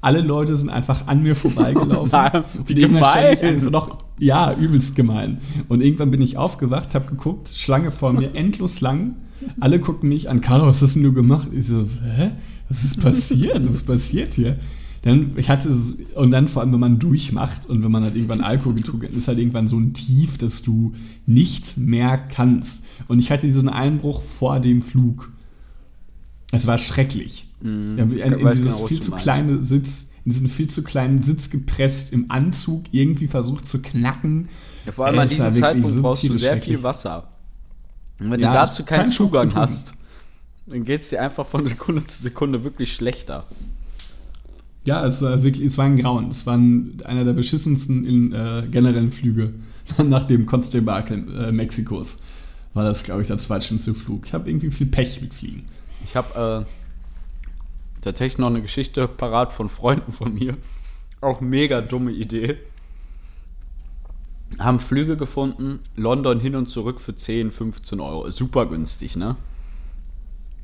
Alle Leute sind einfach an mir vorbeigelaufen. Nein, wie Und ich gemein. einfach noch, ja, übelst gemein. Und irgendwann bin ich aufgewacht, habe geguckt, Schlange vor mir, endlos lang. Alle gucken mich an, Carlo, was hast denn du gemacht? Ich so, hä? Was ist passiert? Was passiert hier? Dann, ich hatte, es- und dann vor allem, wenn man durchmacht und wenn man halt irgendwann Alkohol getrunken hat, ist halt irgendwann so ein Tief, dass du nicht mehr kannst. Und ich hatte diesen Einbruch vor dem Flug. Es war schrecklich. Mhm. In, in weiß dieses genau, viel zu kleine Sitz, in diesen viel zu kleinen Sitz gepresst, im Anzug irgendwie versucht zu knacken. Ja, vor allem an Es war diesem Zeitpunkt so brauchst du sehr viel Wasser. Und wenn Ja, du dazu keinen kein Zugang hast, dann geht es dir einfach von Sekunde zu Sekunde wirklich schlechter. Ja, es war wirklich, es war ein Grauen. Es war ein, einer der beschissensten in, äh, generellen Flüge nach dem Constable äh, Mexikos. War das, glaube ich, der zweitschlimmste Flug. Ich habe irgendwie viel Pech mit Fliegen. Ich habe äh, tatsächlich noch eine Geschichte parat von Freunden von mir. Auch mega dumme Idee. Haben Flüge gefunden, London hin und zurück für 10, 15 Euro. Super günstig, ne?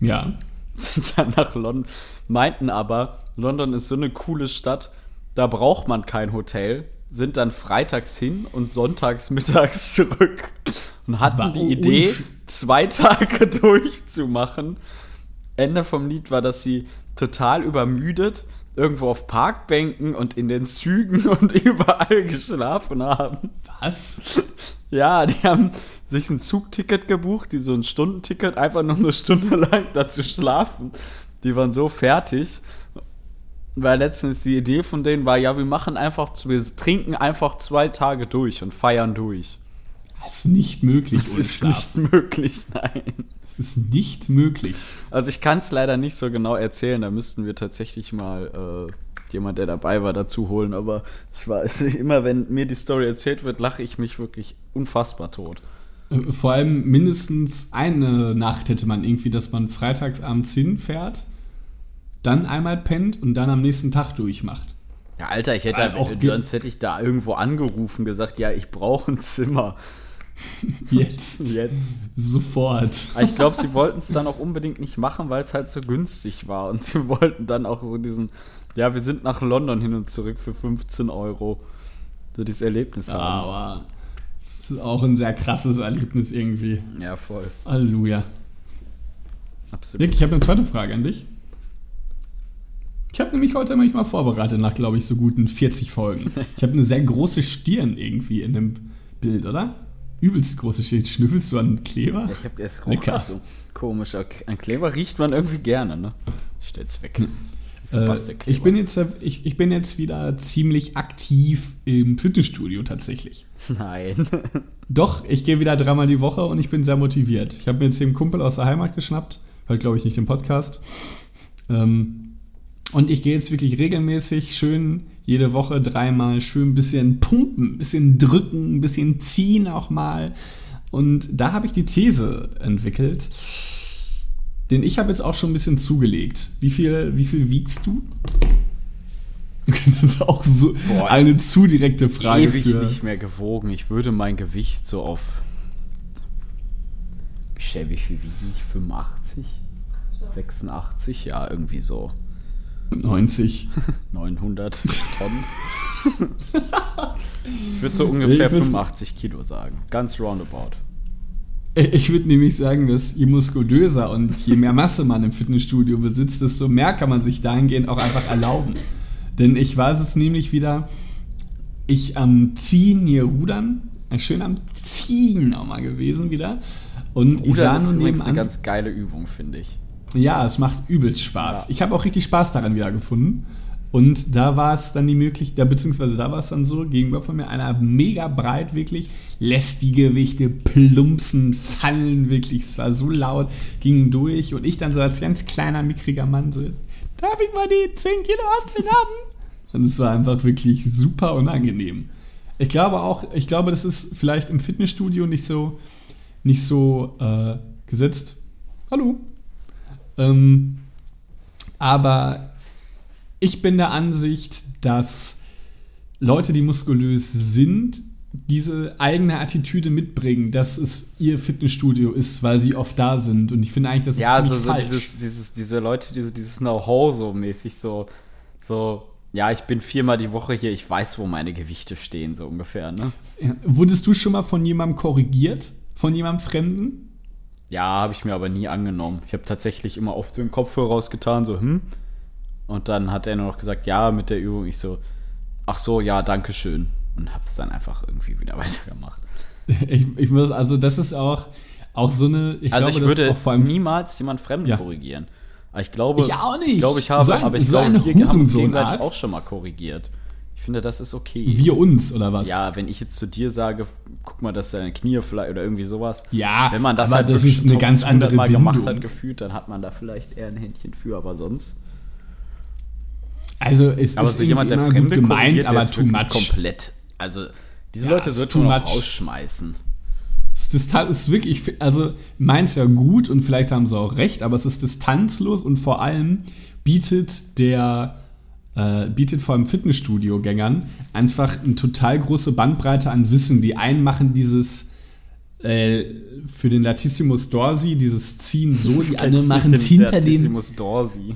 Ja. sind dann nach London, meinten aber, London ist so eine coole Stadt, da braucht man kein Hotel, sind dann freitags hin und sonntags mittags zurück und hatten War- die Idee, zwei Tage durchzumachen. Ende vom Lied war, dass sie total übermüdet irgendwo auf Parkbänken und in den Zügen und überall geschlafen haben. Was? Ja, die haben sich ein Zugticket gebucht, die so ein Stundenticket, einfach nur eine Stunde lang da zu schlafen. Die waren so fertig. Weil letztens die Idee von denen war, ja, wir machen einfach, wir trinken einfach zwei Tage durch und feiern durch. Das ist nicht möglich. Das ist nicht möglich, nein. Das ist nicht möglich. Also ich kann es leider nicht so genau erzählen, da müssten wir tatsächlich mal äh, jemand, der dabei war, dazu holen. Aber es war es immer, wenn mir die Story erzählt wird, lache ich mich wirklich unfassbar tot. Äh, Vor allem mindestens eine Nacht hätte man irgendwie, dass man freitags abends hinfährt, dann einmal pennt und dann am nächsten Tag durchmacht. Ja, Alter, ich hätte auch sonst hätte ich da irgendwo angerufen, gesagt, ja, ich brauche ein Zimmer. Jetzt. Jetzt. Sofort. Aber ich glaube, sie wollten es dann auch unbedingt nicht machen, weil es halt so günstig war. Und sie wollten dann auch so diesen, ja, wir sind nach London hin und zurück für 15 Euro. So dieses Erlebnis haben. Aber es ist auch ein sehr krasses Erlebnis irgendwie. Ja, voll. Halleluja. Absolut. Nick, ich habe eine zweite Frage an dich. Ich habe nämlich heute mich mal vorbereitet nach, glaube ich, so guten 40 Folgen. Ich habe eine sehr große Stirn irgendwie in dem Bild, oder? Übelst große Stirn. Schnüffelst du an Kleber? Ich habe es Lecker. so komisch. An Kleber riecht man irgendwie gerne, ne? Ich stell's weg. So Äh, ich, bin jetzt, ich, ich bin jetzt wieder ziemlich aktiv im Fitnessstudio tatsächlich. Nein. Doch, ich gehe wieder dreimal die Woche und ich bin sehr motiviert. Ich habe mir jetzt hier einen Kumpel aus der Heimat geschnappt, halt glaube ich nicht im Podcast. Ähm, und ich gehe jetzt wirklich regelmäßig schön jede Woche dreimal schön ein bisschen pumpen, ein bisschen drücken, ein bisschen ziehen auch mal. Und da habe ich die These entwickelt, denn ich habe jetzt auch schon ein bisschen zugelegt. Wie viel, wie viel wiegst du? Das ist auch so Boah, eine zu direkte Frage Ewig für. nicht mehr gewogen. Ich würde mein Gewicht so auf. Wie viel wiege ich? 85? 86? Ja, irgendwie so. 90. 900 Tonnen. ich würde so ungefähr Ich muss- 85 Kilo sagen. Ganz roundabout. Ich würde nämlich sagen, dass je muskulöser und je mehr Masse man im Fitnessstudio besitzt, desto mehr kann man sich dahingehend auch einfach erlauben. Denn ich weiß es nämlich wieder, ich am Ziehen hier rudern, äh, schön am Ziehen nochmal gewesen wieder. Und ich sah Rudern ist nur übrigens eine nebenan, ganz geile Übung, finde ich. Ja, es macht übelst Spaß. Ja. Ich habe auch richtig Spaß daran wieder gefunden. Und da war es dann die Möglichkeit, da, beziehungsweise da war es dann so, gegenüber von mir einer mega breit wirklich, lässt die Gewichte plumpsen, fallen wirklich, es war so laut, ging durch und ich dann so als ganz kleiner, mickriger Mann so, darf ich mal die 10 Kilo Hanteln haben? Und es war einfach wirklich super unangenehm. Ich glaube auch, ich glaube, das ist vielleicht im Fitnessstudio nicht so, nicht so äh, gesetzt. Hallo. Ähm, aber ich bin der Ansicht, dass Leute, die muskulös sind, diese eigene Attitüde mitbringen, dass es ihr Fitnessstudio ist, weil sie oft da sind. Und ich finde eigentlich, das ist Ja, also ziemlich so falsch. dieses, dieses, diese Leute, diese, dieses Know-how so mäßig, so, so, ja, ich bin viermal die Woche hier, ich weiß, wo meine Gewichte stehen, so ungefähr, ne? Ja. Wurdest du schon mal von jemandem korrigiert? Von jemandem Fremden? Ja, habe ich mir aber nie angenommen. Ich habe tatsächlich immer oft so den Kopfhörer rausgetan, so, hm? Und dann hat er nur noch gesagt, ja, mit der Übung. Ich so, ach so, ja, danke schön. Und hab's dann einfach irgendwie wieder weitergemacht. Ich, ich muss, also das ist auch, auch so eine, ich also glaube, ich würde auch vor allem niemals jemand Fremden Ja. korrigieren. Aber ich glaube, Ich auch nicht. Ich glaube, ich habe, So ein- aber ich so glaube, wir haben uns gegenseitig auch schon mal korrigiert. Ich finde, das ist okay. wir uns oder was? Ja, wenn ich jetzt zu dir sage, guck mal, dass deine Knie vielleicht oder irgendwie sowas. Ja, wenn man das aber halt das ist eine ganz 100 andere Mal gemacht Bindung. hat, gefühlt, dann hat man da vielleicht eher ein Händchen für, aber sonst. Also es Aber ist so jemand, der Fremde gemeint, aber too much. komplett. Also, diese Ja, Leute too man auch rausschmeißen. Es ist, wirklich, also meins ja gut und vielleicht haben sie auch recht, aber es ist distanzlos und vor allem bietet der äh, bietet vor allem Fitnessstudio-Gängern einfach eine total große Bandbreite an Wissen. Die einen machen dieses äh, für den Latissimus Dorsi, dieses Ziehen so, die anderen machen es hinter dem Latissimus Dorsi.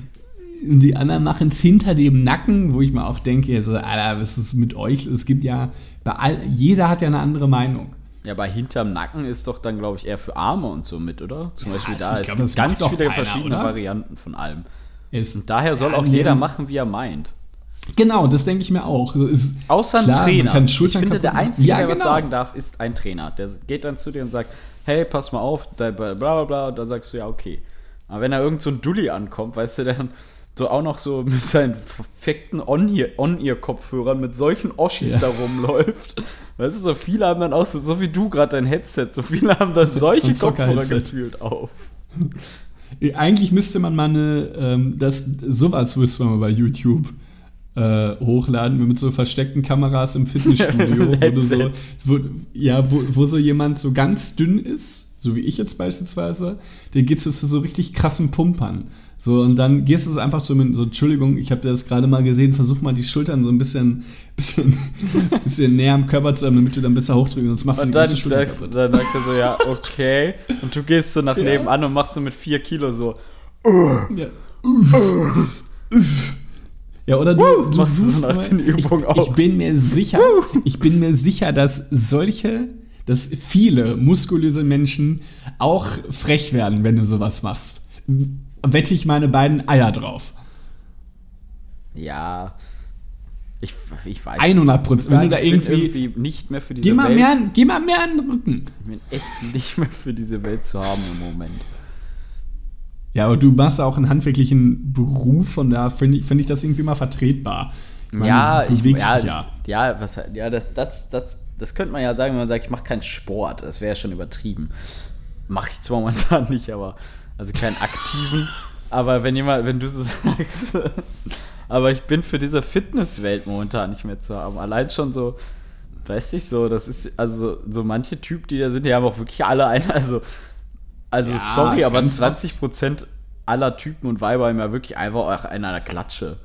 Und die anderen machen es hinter dem Nacken, wo ich mir auch denke, also, Alter, was ist mit euch? Es gibt ja, bei all, jeder hat ja eine andere Meinung. Ja, aber hinterm Nacken ist doch dann, glaube ich, eher für Arme und so mit, oder? Zum Beispiel das- da. ich Es glaub, gibt das ganz viele keiner, verschiedene oder? Varianten von allem. Es, Und daher soll auch jeder machen, wie er meint. Genau, das denke ich mir auch. Also ist Außer ein klar, Trainer. kann ich finde, der. Einzige, Ja, der was genau. sagen darf, ist ein Trainer. Der geht dann zu dir und sagt, hey, pass mal auf, da- bla bla bla, und dann sagst du, ja, okay. Aber wenn da irgend so ein Dulli ankommt, weißt du, der dann so auch noch so mit seinen perfekten On-Ear- On-Ear-Kopfhörern mit solchen Oschis Ja. da rumläuft. Weißt du, so viele haben dann auch so, so wie du gerade dein Headset, so viele haben dann solche Kopfhörer gefühlt auf. Eigentlich müsste man mal eine, ähm, das, sowas müsste man mal bei YouTube äh, hochladen, mit so versteckten Kameras im Fitnessstudio, wo du so, wo, ja, wo, wo so jemand so ganz dünn ist, so wie ich jetzt beispielsweise, der geht zu so richtig krassen Pumpern. So, und dann gehst du so einfach so mit, so, Entschuldigung, ich habe das gerade mal gesehen, versuch mal die Schultern so ein bisschen, bisschen, bisschen näher am Körper zu haben, damit du dann besser hochdrücken, sonst machst du Und die dann, ganze Schulter kaputt. dann sagt er so, ja, okay. Und du gehst so nach Ja. nebenan und machst so mit vier Kilo so, Ja. Ja, oder du, du machst du suchst so den Übungen ich, auch. ich bin mir sicher, ich bin mir sicher, dass solche, dass viele muskulöse Menschen auch frech werden, wenn du sowas machst. Wette ich meine beiden Eier drauf. Ja. Ich, ich weiß 100 Ich Prozent. Wenn du da irgendwie, irgendwie nicht mehr für diese geh mal Welt. mehr, an- geh mal mehr an den Rücken. Ich bin echt nicht mehr für diese Welt zu haben im Moment. Ja, aber du machst auch einen handwerklichen Beruf, von da finde ich, find ich das irgendwie mal vertretbar. Ich meine, ja, ich, ja, das, ja, was, ja, das, das, das, das könnte man ja sagen, wenn man sagt, ich mache keinen Sport. Das wäre schon übertrieben. Mache ich zwar momentan nicht, aber also keinen aktiven. aber wenn jemand, wenn du so sagst, aber ich bin für diese Fitnesswelt momentan nicht mehr zu haben. Allein schon so, weiß ich so, das ist also so manche Typen, die da sind, die haben auch wirklich alle eine, also also Ja, sorry, aber ganz 20 Prozent aller Typen und Weiber haben ja wirklich einfach auch in einer Klatsche.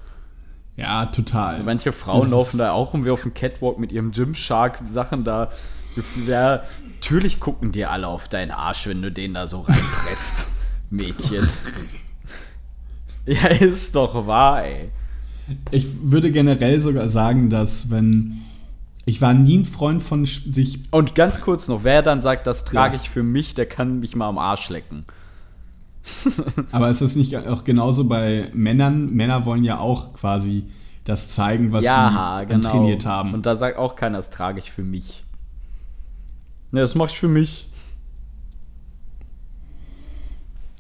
Ja, total. Manche Frauen Das laufen da auch um wie auf dem Catwalk mit ihrem Gymshark-Sachen da. Ja, natürlich gucken dir alle auf deinen Arsch, wenn du den da so reinpresst, Mädchen. Ja, ist doch wahr, ey. Ich würde generell sogar sagen, dass wenn ich war nie ein Freund von sich Und ganz kurz noch, wer dann sagt, das trage Ja. ich für mich, der kann mich mal am Arsch lecken. Aber ist das nicht auch genauso bei Männern? Männer wollen ja auch quasi das zeigen, was ja, sie genau. trainiert haben. Und da sagt auch keiner, das trage ich für mich. Ne, das mach ich für mich.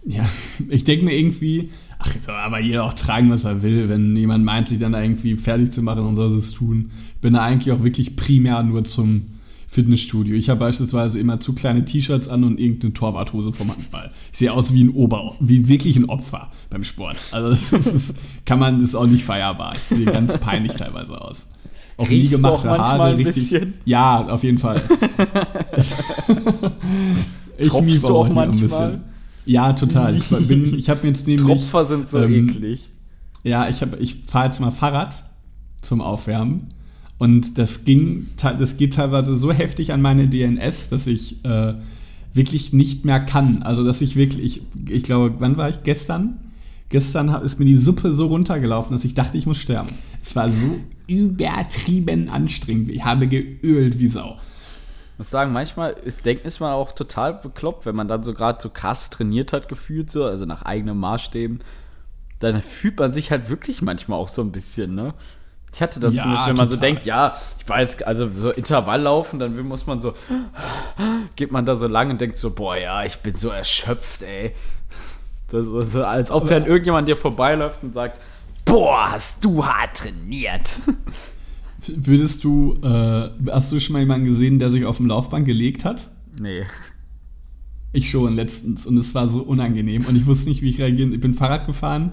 Ja, ich denke mir irgendwie, ach, soll aber jeder auch tragen, was er will. Wenn jemand meint, sich dann da irgendwie fertig zu machen und soll es tun. Ich bin da eigentlich auch wirklich primär nur zum Fitnessstudio. Ich habe beispielsweise immer zu kleine T-Shirts an und irgendeine Torwarthose vom Handball. Ich sehe aus wie ein Ober, wie wirklich ein Opfer beim Sport. Also das ist, kann man, das ist auch nicht feierbar. Ich sehe ganz peinlich teilweise aus. Auch nie Riechst du gemachte auch Haare, ein richtig. bisschen? Ja, auf jeden Fall. ich du auch hier manchmal? Ja, total. Ich bin, ich habe jetzt nämlich Tropfer sind so ähm, eklig. ja, ich, hab- ich fahre jetzt mal Fahrrad zum Aufwärmen. Und das ging, das geht teilweise so heftig an meine DNS, dass ich äh, wirklich nicht mehr kann. Also, dass ich wirklich, ich, ich glaube, wann war ich? Gestern? Gestern hab- ist mir die Suppe so runtergelaufen, dass ich dachte, ich muss sterben. Es war so übertrieben anstrengend. Ich habe geölt wie Sau. Ich muss sagen, manchmal ist, denkt, ist man auch total bekloppt, wenn man dann so gerade so krass trainiert hat, gefühlt so, also nach eigenen Maßstäben. Dann fühlt man sich halt wirklich manchmal auch so ein bisschen, ne? Ich hatte das Ja, zumindest, wenn man so denkt, ja, ich war jetzt, also so Intervall laufen, dann muss man so, geht man da so lang und denkt so, boah, ja, ich bin so erschöpft, ey. Das ist so, als ob dann irgendjemand dir vorbeiläuft und sagt, boah, hast du hart trainiert. Würdest du, äh, hast du schon mal jemanden gesehen, der sich auf dem Laufband gelegt hat? Nee. Ich schon letztens und es war so unangenehm und ich wusste nicht, wie ich reagieren. Ich bin Fahrrad gefahren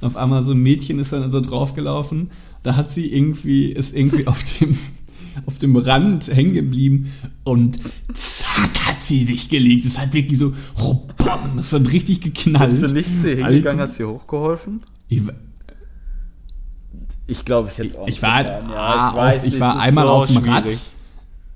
und auf einmal so ein Mädchen ist dann so draufgelaufen. Da hat sie irgendwie, ist irgendwie auf dem, auf dem Rand hängen geblieben und zack hat sie sich gelegt. Es hat wirklich so, bam, es hat richtig geknallt. Bist du nicht zu ihr hingegangen, hast ihr hochgeholfen? Ich, Ich glaube, ich hätte auch ich war, getan. ah, ich weiß auf, ich war einmal so auf dem schwierig. Rad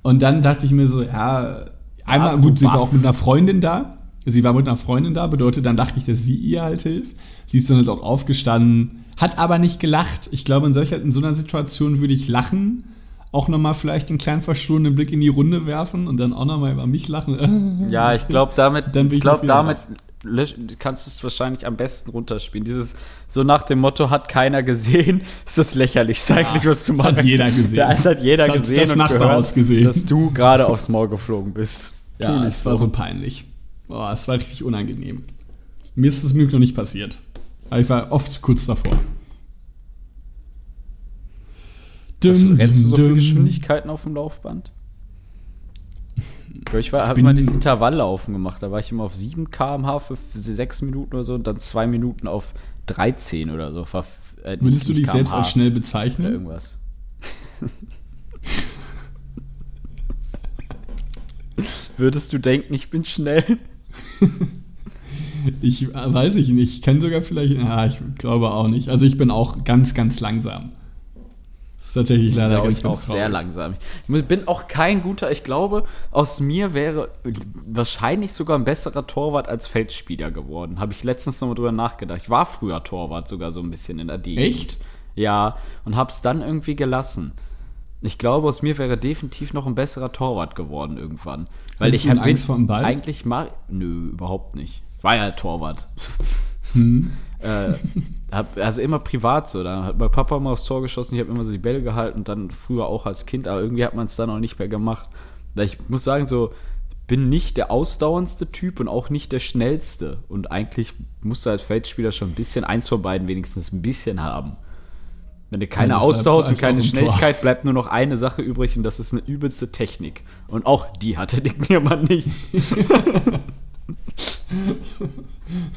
und dann dachte ich mir so, ja, einmal, Warst gut, sie war auch mit einer Freundin da. Sie war mit einer Freundin da, bedeutet, dann dachte ich, dass sie ihr halt hilft. Sie ist dann halt auch aufgestanden, hat aber nicht gelacht. Ich glaube, in, solcher, in so einer Situation würde ich lachen, auch nochmal vielleicht einen kleinen verschwundenen Blick in die Runde werfen und dann auch nochmal über mich lachen. Ja, ich glaube, damit, ich ich wieder damit. Lösch, kannst es wahrscheinlich am besten runterspielen. Dieses, so nach dem Motto, hat keiner gesehen, ist das lächerlichste ja, eigentlich, was du machst. Das hat jeder gesehen. Ja, das hat jeder das gesehen. Hat das Nachbarhaus gesehen. Dass du gerade aufs Maul geflogen bist. Ja, es so. war so peinlich. Boah, es war richtig unangenehm. Mir ist das Glück noch nicht passiert. Aber ich war oft kurz davor. Also, rennst du so viele Geschwindigkeiten auf dem Laufband? Ich, ich habe mal dieses Intervalllaufen gemacht. Da war ich immer auf 7 km/h für 6 Minuten oder so und dann 2 Minuten auf 13 oder so. Äh, Würdest du dich selbst als schnell bezeichnen? Oder irgendwas. Würdest du denken, ich bin schnell? ich weiß ich nicht. Ich kann sogar vielleicht. Ja, ich glaube auch nicht. Also ich bin auch ganz, ganz langsam. Tatsächlich leider ganz, ganz auch traurig. sehr langsam. Ich bin auch kein guter. Ich glaube, aus mir wäre wahrscheinlich sogar ein besserer Torwart als Feldspieler geworden. Habe ich letztens noch mal drüber nachgedacht. Ich war früher Torwart sogar so ein bisschen in der D. Echt? Ja, und habe es dann irgendwie gelassen. Ich glaube, aus mir wäre definitiv noch ein besserer Torwart geworden irgendwann. Weil Hast ich du Angst vor dem Ball? Eigentlich mal. Nö, überhaupt nicht. War ja Torwart. Hm. äh, hab, also immer privat so. Da hat mein Papa mal aufs Tor geschossen, ich habe immer so die Bälle gehalten und dann früher auch als Kind, aber irgendwie hat man es dann auch nicht mehr gemacht. Ich muss sagen, so, bin nicht der ausdauerndste Typ und auch nicht der schnellste. Und eigentlich musst du als Feldspieler schon ein bisschen eins von beiden wenigstens ein bisschen haben. Wenn du keine ja, Ausdauer und keine Schnelligkeit, bleibt nur noch eine Sache übrig und das ist eine übelste Technik. Und auch die hatte Dick Niermann nicht.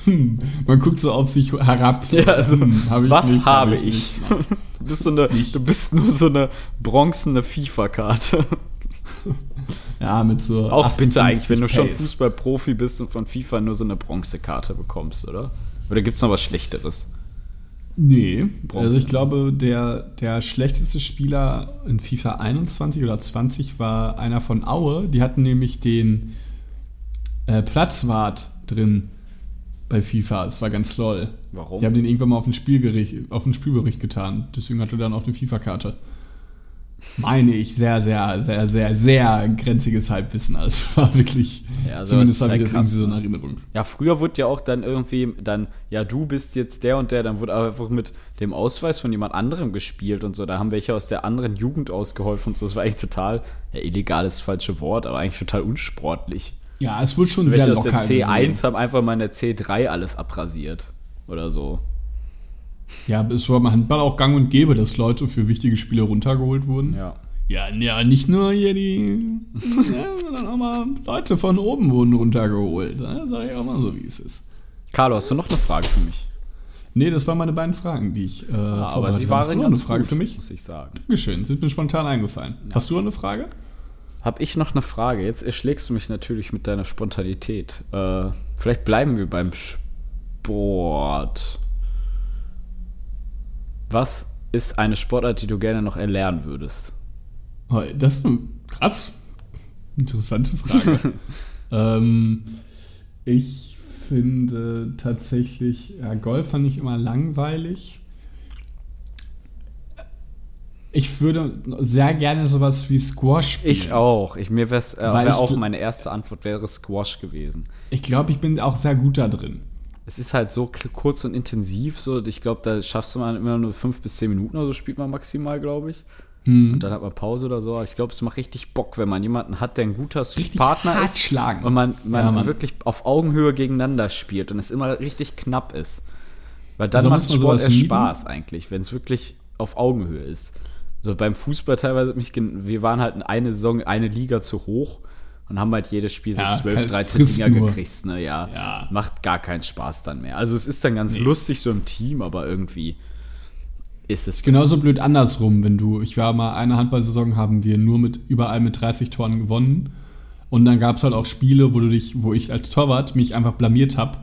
hm, man guckt so auf sich herab. So. Ja, also, hm, hab was nicht, habe hab ich? ich? du, bist so eine, du bist nur so eine bronzene FIFA-Karte. Ja, mit so. Auch bitte eigentlich, wenn du schon Fußballprofi bist und von FIFA nur so eine Bronzekarte bekommst, oder? Oder gibt es noch was Schlechteres? Nee, Bronze. also ich glaube, der, der schlechteste Spieler in FIFA 21 oder 20 war einer von Aue. Die hatten nämlich den äh, Platzwart drin bei FIFA. Es war ganz toll. Warum? Die haben den irgendwann mal auf den, Spielgericht, auf den Spielbericht getan. Deswegen hatte er dann auch eine FIFA-Karte meine ich, sehr, sehr, sehr, sehr, sehr grenziges Halbwissen. Also war wirklich, ja, also zumindest habe ich das irgendwie so in ne? Erinnerung. Ja, früher wurde ja auch dann irgendwie dann, ja, du bist jetzt der und der, dann wurde einfach mit dem Ausweis von jemand anderem gespielt und so. Da haben welche aus der anderen Jugend ausgeholfen und so. Das war eigentlich total, ja, illegal ist das falsche Wort, aber eigentlich total unsportlich. Ja, es wurde schon welche sehr locker. Aus der C1 gesehen. haben einfach mal in der C3 alles abrasiert. Oder so. Ja, es war beim Handball auch gang und gäbe, dass Leute für wichtige Spiele runtergeholt wurden. Ja. Ja, ja nicht nur hier die, ja, sondern auch mal Leute von oben wurden runtergeholt. Ne? Sag ich auch mal so, wie es ist. Carlo, hast du noch eine Frage für mich? Nee, das waren meine beiden Fragen, die ich äh, ja, Aber sie waren eine Frage gut, für mich? Muss ich sagen. Dankeschön, sind mir spontan eingefallen. Ja. Hast du noch eine Frage? Hab ich noch eine Frage? Jetzt erschlägst du mich natürlich mit deiner Spontanität. Äh, vielleicht bleiben wir beim Sport. Was ist eine Sportart, die du gerne noch erlernen würdest? Das ist eine krass interessante Frage. ähm, ich finde tatsächlich, ja, Golf fand ich immer langweilig. Ich würde sehr gerne sowas wie Squash spielen. Ich auch. Ich, mir wäre äh, wär auch meine erste Antwort wäre Squash gewesen. Ich glaube, ich bin auch sehr gut da drin es ist halt so kurz und intensiv, so ich glaube, da schaffst du mal immer nur fünf bis zehn Minuten oder so, spielt man maximal, glaube ich. Hm. Und dann hat man Pause oder so. Ich glaube, es macht richtig Bock, wenn man jemanden hat, der ein guter richtig Partner ist. Schlagen. Und man, man ja, wirklich auf Augenhöhe gegeneinander spielt und es immer richtig knapp ist. Weil dann so macht Sport erst Spaß eigentlich, wenn es wirklich auf Augenhöhe ist. So beim Fußball teilweise, mich, wir waren halt in eine Saison, eine Liga zu hoch und haben halt jedes Spiel so ja, 12, 13 Dinger nur. gekriegt, ne? Ja, ja, Macht gar keinen Spaß dann mehr. Also es ist dann ganz nee. lustig so im Team, aber irgendwie ist es. Genauso blöd andersrum, wenn du, ich war mal eine Handballsaison, haben wir nur mit überall mit 30 Toren gewonnen. Und dann gab es halt auch Spiele, wo du dich, wo ich als Torwart mich einfach blamiert habe,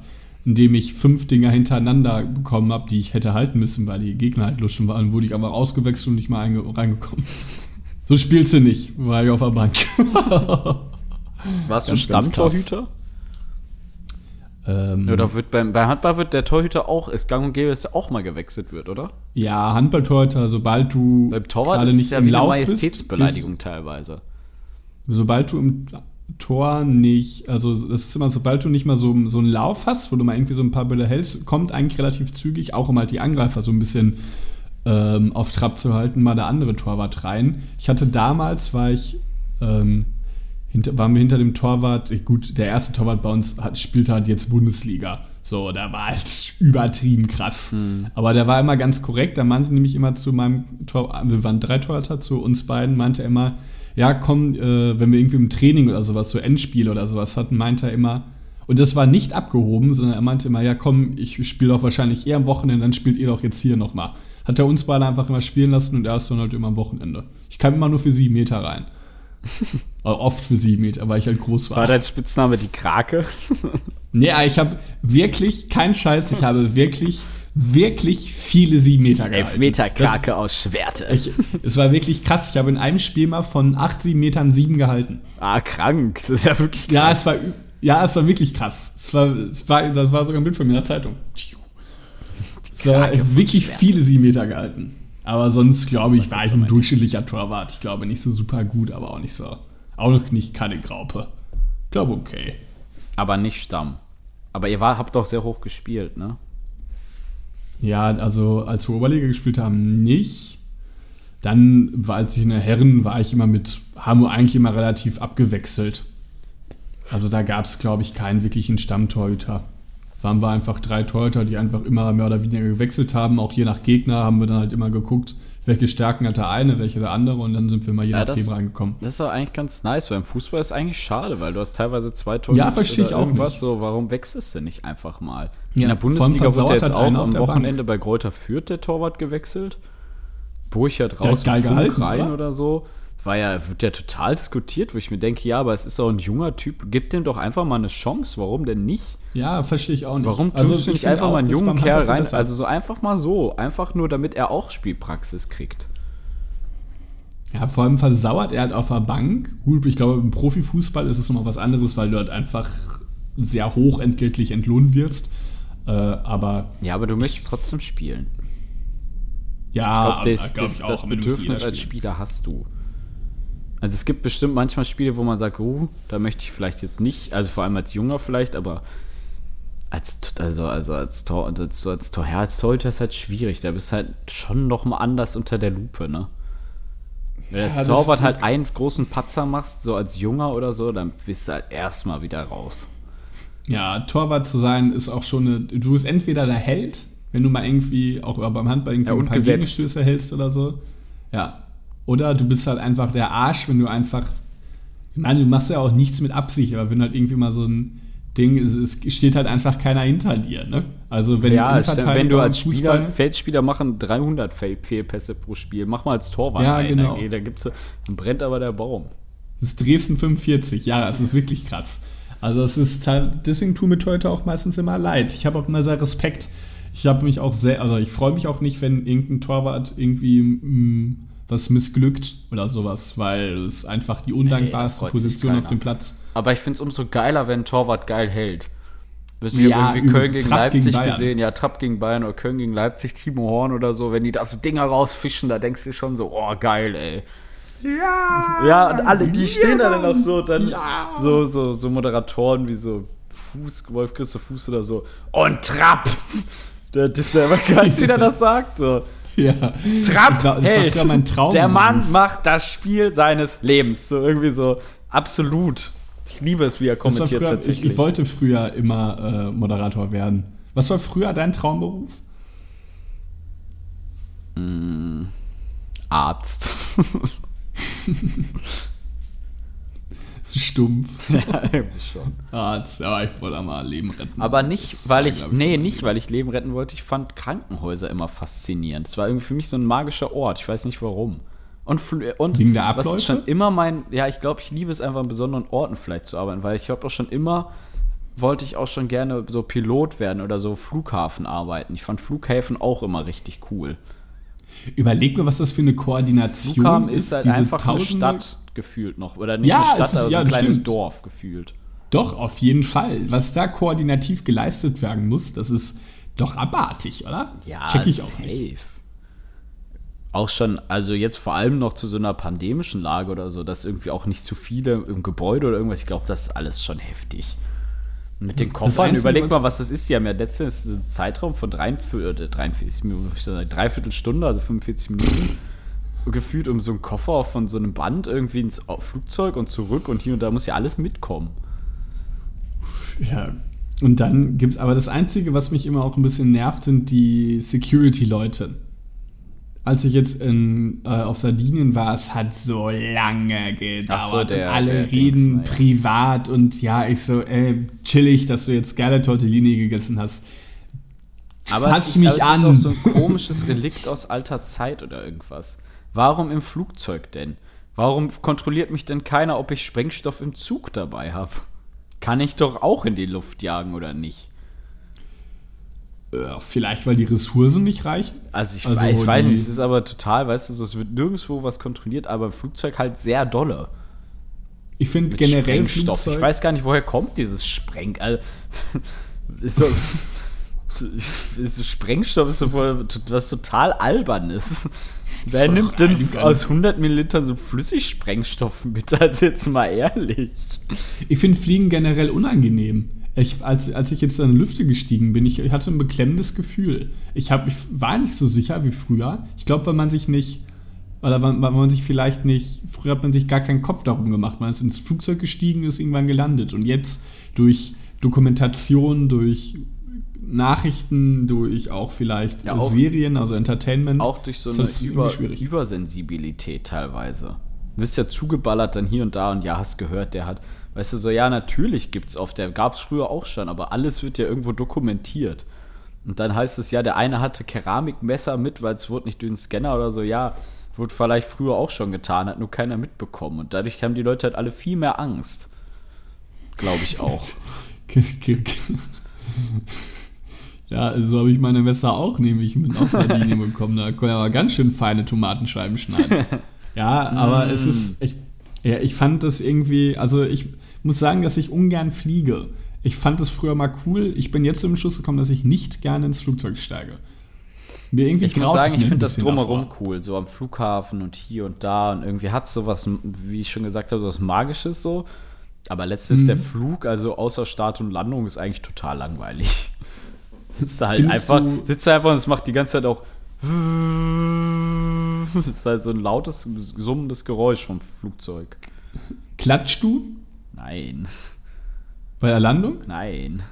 indem ich fünf Dinger hintereinander bekommen habe, die ich hätte halten müssen, weil die Gegner halt luschen waren, wurde ich aber ausgewechselt und nicht mal reingekommen. so spielst du nicht, war ich auf der Bank. Warst du Stammtorhüter? Ähm, oder wird beim, bei Handball wird der Torhüter auch, ist gang und gäbe, dass er auch mal gewechselt wird, oder? Ja, Handballtorhüter, sobald du beim Torwart ist nicht ja im wie Lauf eine Majestätsbeleidigung bist, teilweise. Sobald du im, Tor nicht, also das ist immer, sobald du nicht mal so, so einen Lauf hast, wo du mal irgendwie so ein paar Bälle hältst, kommt eigentlich relativ zügig, auch um halt die Angreifer so ein bisschen ähm, auf Trab zu halten, mal der andere Torwart rein. Ich hatte damals, war ich, ähm, hinter, waren wir hinter dem Torwart, gut, der erste Torwart bei uns hat, spielt halt jetzt Bundesliga. So, der war halt übertrieben krass. Mhm. Aber der war immer ganz korrekt. Der meinte nämlich immer zu meinem Tor, wir waren drei Torhüter, zu uns beiden, meinte er immer, ja, komm, äh, wenn wir irgendwie im Training oder sowas, so Endspiel oder sowas hatten, meinte er immer, und das war nicht abgehoben, sondern er meinte immer, ja, komm, ich spiele doch wahrscheinlich eher am Wochenende, dann spielt ihr doch jetzt hier nochmal. Hat er uns beide einfach immer spielen lassen und er ist dann halt immer am Wochenende. Ich kam immer nur für sieben Meter rein. Oft für sieben Meter, weil ich halt groß war. War dein Spitzname die Krake? nee, ich habe wirklich, kein Scheiß, ich habe wirklich wirklich viele sieben Meter gehalten. Elf Meter Krake das, aus Schwerte. Ich, es war wirklich krass. Ich habe in einem Spiel mal von acht, sieben Metern sieben gehalten. Ah, krank. Das ist ja wirklich krass. Ja, es war, ja, es war wirklich krass. Es war, es war, das war sogar ein Bild von mir in der Zeitung. Es war wirklich viele sieben Meter gehalten. Aber sonst, glaube ich, war ich ein durchschnittlicher Torwart. Ich glaube nicht so super gut, aber auch nicht so. Auch noch nicht keine Graupe. Ich glaube, okay. Aber nicht Stamm. Aber ihr war, habt doch sehr hoch gespielt, ne? Ja, also als wir Oberliga gespielt haben, nicht. Dann, war, als ich in der Herren war, ich immer mit, haben wir eigentlich immer relativ abgewechselt. Also da gab es, glaube ich, keinen wirklichen Stammtorhüter. Waren wir einfach drei Torhüter, die einfach immer mehr oder weniger gewechselt haben. Auch je nach Gegner haben wir dann halt immer geguckt, welche Stärken hat der eine, welche der andere und dann sind wir mal je ja, nach Team reingekommen. Das ist doch eigentlich ganz nice, weil im Fußball ist eigentlich schade, weil du hast teilweise zwei Tore. Ja, verstehe ich auch nicht. So, warum wechselst du nicht einfach mal? Ja, In der Bundesliga wurde jetzt auch am Wochenende Bank. bei Gräuter Fürth der Torwart gewechselt. Burchard raus, geil gehalten, rein oder? oder so war ja, wird ja total diskutiert, wo ich mir denke, ja, aber es ist auch ein junger Typ, gib dem doch einfach mal eine Chance, warum denn nicht? Ja, verstehe ich auch nicht. Warum tust also, du nicht einfach auch, mal einen jungen Kerl rein? Also so einfach mal so, einfach nur, damit er auch Spielpraxis kriegt. Ja, vor allem versauert er halt auf der Bank. Gut, ich glaube, im Profifußball ist es nochmal was anderes, weil du halt einfach sehr hoch entgeltlich entlohnt wirst. Äh, aber. Ja, aber du möchtest trotzdem spielen. Ja, ich glaube, das, glaub das, das Bedürfnis als Spieler hast du. Also es gibt bestimmt manchmal Spiele, wo man sagt, oh, da möchte ich vielleicht jetzt nicht, also vor allem als Junger vielleicht, aber als, also, also als Tor, also als, als Tor, ja, als Torhüter ist halt schwierig. Da bist du halt schon noch mal anders unter der Lupe, ne? Wenn du ja, als Torwart halt einen großen Patzer machst, so als Junger oder so, dann bist du halt erstmal wieder raus. Ja, Torwart zu sein ist auch schon eine. Du bist entweder der Held, wenn du mal irgendwie auch beim Handball irgendwie ja, ein paar Gegenstöße hältst oder so. Ja, oder du bist halt einfach der Arsch, wenn du einfach. Ich meine, du machst ja auch nichts mit Absicht, aber wenn halt irgendwie mal so ein Ding, es, es steht halt einfach keiner hinter dir, ne? Also wenn, ja, wenn du als Spieler, Feldspieler machen 300 Fehlpässe pro Spiel, mach mal als Torwart ja, ein, genau. da, gibt's, dann brennt aber der Baum. Das ist Dresden 45, ja, es ist wirklich krass. Also es ist halt, deswegen tut mir heute auch meistens immer leid. Ich habe auch immer sehr Respekt. Ich habe mich auch sehr, also ich freue mich auch nicht, wenn irgendein Torwart irgendwie mh, mm, was missglückt oder sowas, weil es einfach die undankbarste hey, Position auf dem Platz. Aber ich finde es umso geiler, wenn ein Torwart geil hält. Wissen wir ja, irgendwie Köln gegen Trapp Leipzig gegen gesehen? Ja, Trapp gegen Bayern oder Köln gegen Leipzig, Timo Horn oder so. Wenn die da so Dinger rausfischen, da denkst du schon so, oh, geil, ey. Ja! Ja, und alle, die stehen da dann auch so, dann ja. so, so, so Moderatoren wie so Fuß, Wolf Christoph Fuß oder so. Und Trapp! Der, der, der weiß, wie der das sagt. So. Ja. Trapp das hält. War mein Traum der Mann macht das Spiel seines Lebens. So irgendwie so absolut. Ich liebe es, wie er kommentiert früher, tatsächlich. Ich, ich, wollte früher immer äh, Moderator werden. Was war früher dein Traumberuf? Mm, Arzt. Stumpf. ja, irgendwie schon. Arzt, aber ich wollte mal Leben retten. Aber nicht, das weil ich, nee, nicht, weil ich Leben retten wollte. Ich fand Krankenhäuser immer faszinierend. Es war irgendwie für mich so ein magischer Ort. Ich weiß nicht warum. Und, und Wegen der Abläufe? was ist schon immer mein, ja, ich glaube, ich liebe es einfach an besonderen Orten vielleicht zu arbeiten, weil ich habe auch schon immer, wollte ich auch schon gerne so Pilot werden oder so Flughafen arbeiten. Ich fand Flughäfen auch immer richtig cool. Überleg mir, was das für eine Koordination Flughafen ist. Flughafen ist halt einfach eine Stadt gefühlt noch. Oder nicht ja, eine Stadt, ist, aber ja, ein kleines stimmt. Dorf gefühlt. Doch, auf jeden Fall. Was da koordinativ geleistet werden muss, das ist doch abartig, oder? Ja, Check ich auch safe. Nicht. auch schon, also jetzt vor allem noch zu so einer pandemischen Lage oder so, dass irgendwie auch nicht zu viele im Gebäude oder irgendwas, ich glaube, das ist alles schon heftig. Mit den Koffern, Einzige, überleg was- mal, was das ist. Die haben ja letztens einen Zeitraum von 43, 43 Minuten, ich sag, dreiviertel Stunde, also 45 Minuten, gefühlt um so einen Koffer von so einem Band irgendwie ins Flugzeug und zurück und hier und da muss ja alles mitkommen. Ja. Und dann gibt's, aber das Einzige, was mich immer auch ein bisschen nervt, sind die Security-Leute. Als ich jetzt in, äh, auf Sardinien war, es hat so lange gedauert. So, der- und alle der reden Dings, privat und ja, ich so, ey, chillig, dass du jetzt gerne Tortellini gegessen hast. Aber Fass es ist, mich aber es an. ist auch so ein komisches Relikt aus alter Zeit oder irgendwas. Warum im Flugzeug denn? Warum kontrolliert mich denn keiner, ob ich Sprengstoff im Zug dabei habe? Kann ich doch auch in die Luft jagen oder nicht? Äh, vielleicht, weil die Ressourcen nicht reichen. Also ich, Also weiß, ich weiß nicht, es ist aber total, weißt du, so, es wird nirgendwo was kontrolliert, aber im Flugzeug halt sehr dolle. Ich finde generell Sprengstoff. Flugzeug, Ich weiß gar nicht, woher kommt dieses Spreng... Also, ist so, ist Sprengstoff ist so was total albern ist. Wer nimmt denn aus nicht. 100 Millilitern so Flüssigsprengstoff mit? Also jetzt mal ehrlich. Ich finde Fliegen generell unangenehm. Ich, als, als ich jetzt in die Lüfte gestiegen bin, ich, ich hatte ein beklemmendes Gefühl. Ich, hab, ich war nicht so sicher wie früher. Ich glaube, weil man sich nicht, oder weil, weil man sich vielleicht nicht, früher hat man sich gar keinen Kopf darum gemacht. Man ist ins Flugzeug gestiegen, ist irgendwann gelandet. Und jetzt durch Dokumentation, durch Nachrichten, durch auch vielleicht Ja, auch- Serien, also Entertainment. Auch durch so eine Über. Übersensibilität teilweise. Du wirst ja zugeballert dann hier und da und ja, hast gehört, der hat, weißt du, so, ja, natürlich gibt's auf der, gab's früher auch schon, aber alles wird ja irgendwo dokumentiert. Und dann heißt es ja, der eine hatte Keramikmesser mit, weil es wurde nicht durch den Scanner oder so, ja, wurde vielleicht früher auch schon getan, hat nur keiner mitbekommen. Und dadurch haben die Leute halt alle viel mehr Angst. Glaube ich auch. Ja, so habe ich meine Messer auch nämlich mit auf Sardinien bekommen. Da kann ich aber ganz schön feine Tomatenscheiben schneiden. Ja, aber es ist, ich, ja, ich fand das irgendwie, also ich muss sagen, dass ich ungern fliege. Ich fand das früher mal cool. Ich bin jetzt zum Schluss gekommen, dass ich nicht gerne ins Flugzeug steige. Mir irgendwie Ich muss es sagen, ich finde das drumherum davor. cool, so am Flughafen und hier und da und irgendwie hat sowas, wie ich schon gesagt habe, sowas Magisches so. Aber letztens Mhm. der Flug, also außer Start und Landung, ist eigentlich total langweilig. Sitzt da halt Findest einfach, du- sitzt da einfach und es macht die ganze Zeit auch. Das ist halt so ein lautes, summendes Geräusch vom Flugzeug. Klatschst du Nein, bei der Landung? nein.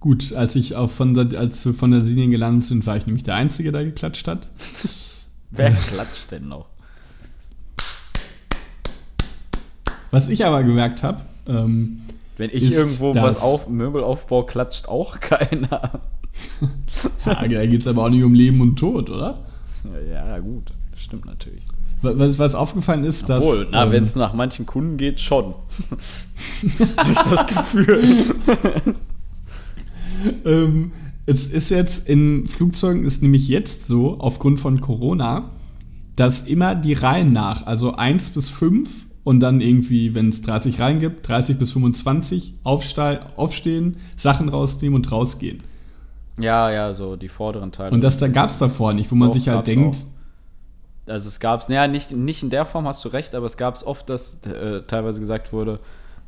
Gut, als ich auf von, als wir von der Sardinien gelandet sind, war ich nämlich der Einzige, der geklatscht hat. Wer klatscht denn noch? Was ich aber gemerkt habe, ähm, Wenn ich irgendwo was auf, Möbel aufbaue, klatscht auch keiner. ja, da geht es aber auch nicht um Leben und Tod, oder? Ja, gut, das stimmt natürlich. Was, was aufgefallen ist, dass. Obwohl, na, ähm, wenn es nach manchen Kunden geht, schon. Hab ich das Gefühl. ähm, es ist jetzt in Flugzeugen ist nämlich jetzt so, aufgrund von Corona, dass immer die Reihen nach, also 1 bis 5 und dann irgendwie, wenn es 30 Reihen gibt, 30 bis 25 aufstei- aufstehen, Sachen rausnehmen und rausgehen. Ja, ja, so die vorderen Teile. Und das da gab es davor nicht, wo man Doch, sich halt denkt, also es gab es, naja, nicht, nicht in der Form hast du recht, aber es gab es oft, dass äh, teilweise gesagt wurde,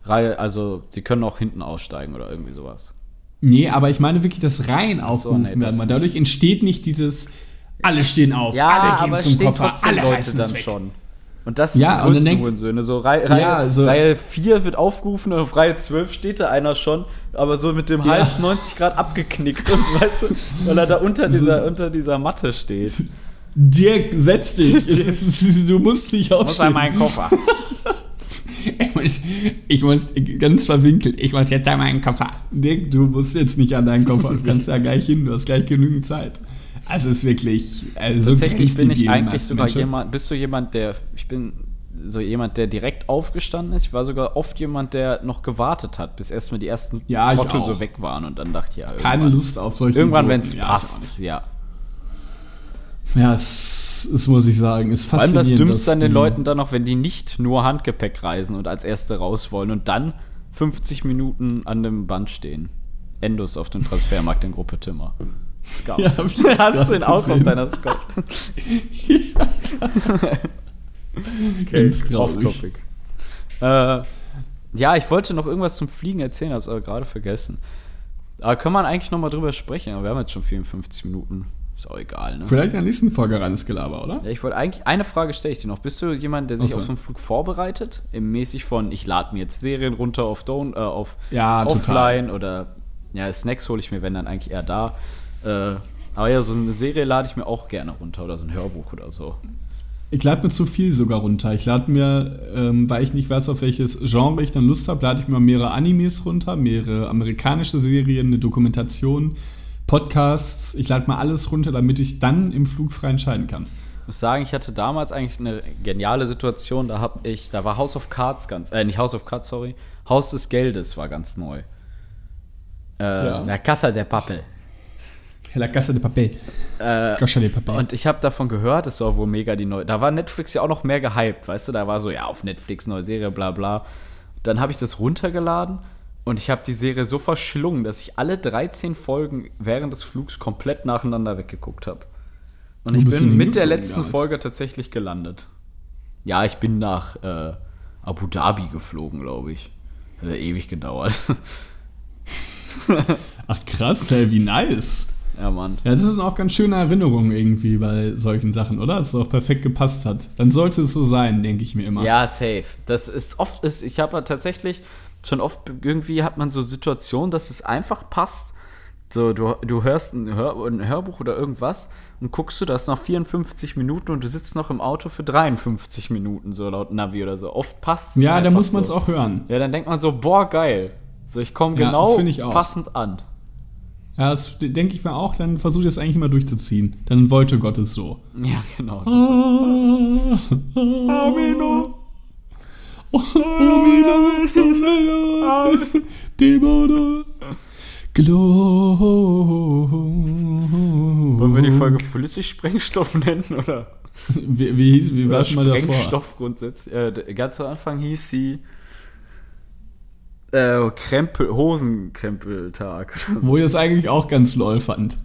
Reihe, also sie können auch hinten aussteigen oder irgendwie sowas. nee, aber ich meine wirklich, dass Reihen so, aufgerufen nee, das. Dadurch entsteht nicht dieses, alle stehen auf, alle gehen zum Koffer, alle reißen es weg. schon. Und das sind Ja, die und dann größten denkt- Hurensöhne. So, Rei Reihe, Ja, so- Reihe 4 wird aufgerufen und auf Reihe 12 steht da einer schon, aber so mit dem Hals 90 Grad abgeknickt und weißt du, weil er da unter dieser, unter dieser Matte steht. Dirk, setz dich. es ist, du musst nicht aufstehen. Koffer? Ich muss, ich muss ganz verwinkelt, ich muss jetzt an meinen Koffer. Dirk, du musst jetzt nicht an deinen Koffer, du kannst ja gleich hin, du hast gleich genügend Zeit. Also es ist wirklich äh, so Tatsächlich bin ich eigentlich sogar Menschen. jemand, bist du jemand, der, ich bin so jemand, der direkt aufgestanden ist. Ich war sogar oft jemand, der noch gewartet hat, bis erstmal die ersten Ja, Trottel so weg waren und dann dachte ich, ja, Keine Lust auf solche Irgendwann, wenn es Ja, passt, ja. Ja, es, es muss ich sagen, ist Vor allem das faszinierend. Dümmste an den Leuten dann noch, wenn die nicht nur Handgepäck reisen und als Erste raus wollen und dann 50 Minuten an dem Band stehen. Endos auf dem Transfermarkt in Gruppe Timmer. Scout. Ja, Hast du den auch auf deiner Scout? Ganz traurig. off-topic. Äh, ja, ich wollte noch irgendwas zum Fliegen erzählen, hab's aber gerade vergessen. Aber kann man eigentlich noch mal drüber sprechen? Aber wir haben jetzt schon 54 Minuten. Ist auch egal, ne? Vielleicht in der nächsten Folge reines Gelaber, oder? Ja, ich wollte eigentlich, eine Frage stelle ich dir noch. Bist du jemand, der sich so. auf so einen Flug vorbereitet? Im mäßig von, ich lade mir jetzt Serien runter auf, Don, äh, auf Ja, Offline oder ja, Snacks hole ich mir, wenn dann eigentlich eher da. Äh, aber ja, so eine Serie lade ich mir auch gerne runter oder so ein Hörbuch oder so. Ich lade mir zu viel sogar runter. Ich lade mir, ähm, weil ich nicht weiß, auf welches Genre ich dann Lust habe, lade ich mir mehrere Animes runter, mehrere amerikanische Serien, eine Dokumentation, Podcasts. Ich lade mal alles runter, damit ich dann im Flug frei entscheiden kann. Ich muss sagen, ich hatte damals eigentlich eine geniale Situation. Da habe ich, da war House of Cards ganz, äh, nicht House of Cards, sorry, Haus des Geldes war ganz neu. Äh, Ja. La Casa de Papel. La Casa de Papel. Äh, Casa de Papel. Und ich habe davon gehört, es soll wohl mega die neue. Da war Netflix ja auch noch mehr gehypt, weißt du? Da war so, ja, auf Netflix neue Serie, bla bla. Dann habe ich das runtergeladen und ich habe die Serie so verschlungen, dass ich alle 13 Folgen während des Flugs komplett nacheinander weggeguckt habe. Und ich bin mit der letzten? Folge tatsächlich gelandet. Ja, ich bin nach äh, Abu Dhabi geflogen, glaube ich. Hat ja ewig gedauert. Ach krass, hey, wie nice. Ja, Mann. Ja, das ist auch ganz schöne Erinnerung irgendwie bei solchen Sachen, oder? Dass es auch perfekt gepasst hat. Dann sollte es so sein, denke ich mir immer. Ja, safe. Das ist oft, ist, ich habe tatsächlich schon oft irgendwie hat man so Situationen, dass es einfach passt. So, du, du hörst ein, Hör, ein Hörbuch oder irgendwas und guckst du, das noch 54 Minuten und du sitzt noch im Auto für 53 Minuten, so laut Navi oder so. Oft passt es Ja, da muss man es so. auch hören. Ja, dann denkt man so, boah, geil. So, ich komme Ja, genau passend an. Ja, das denke ich mir auch, dann versuche ich das eigentlich immer durchzuziehen. Dann wollte Gott es so. Ja, genau. Amino. Amino. Demone. Wollen wir die Folge Flüssigsprengstoff nennen, oder? Wie, wie, hieß- wie war schon mal davor? Sprengstoff grundsätzlich. Äh, ganz am Anfang hieß sie äh, Krempel, Hosenkrempeltag. Wo ich es eigentlich auch ganz lol fand.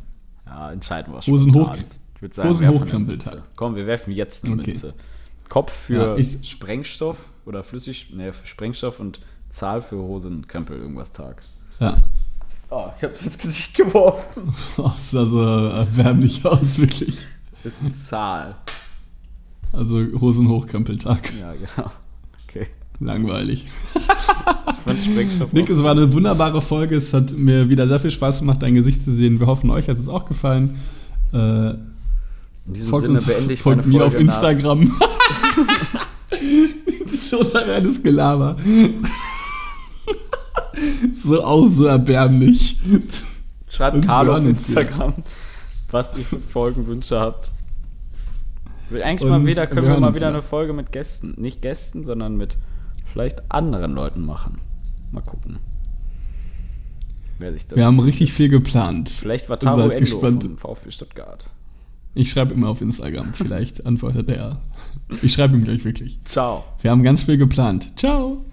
ja, entscheiden wir Hosen spontan. hoch- sagen, Hosen hochkrempeltag. Komm, wir werfen jetzt eine Okay. Münze. Kopf für Ja, Sprengstoff oder Flüssig, ne, für Sprengstoff und Zahl für Hosenkrempel irgendwas Tag. Ja. Oh, ich habe ins Gesicht geworfen. Das sah so erbärmlich aus, wirklich. Das ist Zahl. Also Hosenhochkrempeltag. Ja, genau. Langweilig. Nick, es war eine wunderbare Folge. Es hat mir wieder sehr viel Spaß gemacht, dein Gesicht zu sehen. Wir hoffen, euch hat es auch gefallen. Äh, folgt Sinne uns, folgt meine mir Folge auf nach- Instagram. das ist so ein reines Gelaber. so auch so erbärmlich. Schreibt Carlo wir auf. Instagram, was ihr für Folgenwünsche habt. Eigentlich Und mal wieder, wir können wir hören mal wieder. eine Folge mit Gästen, nicht Gästen, sondern mit vielleicht anderen Leuten machen. Mal gucken. Wer sich das Wir haben richtig viel geplant. vielleicht war Taro Endo gespannt. vom VfB Stuttgart. Ich schreibe immer auf Instagram. Vielleicht antwortet er. Ich schreibe ihm gleich wirklich. Ciao. Wir haben ganz viel geplant. Ciao.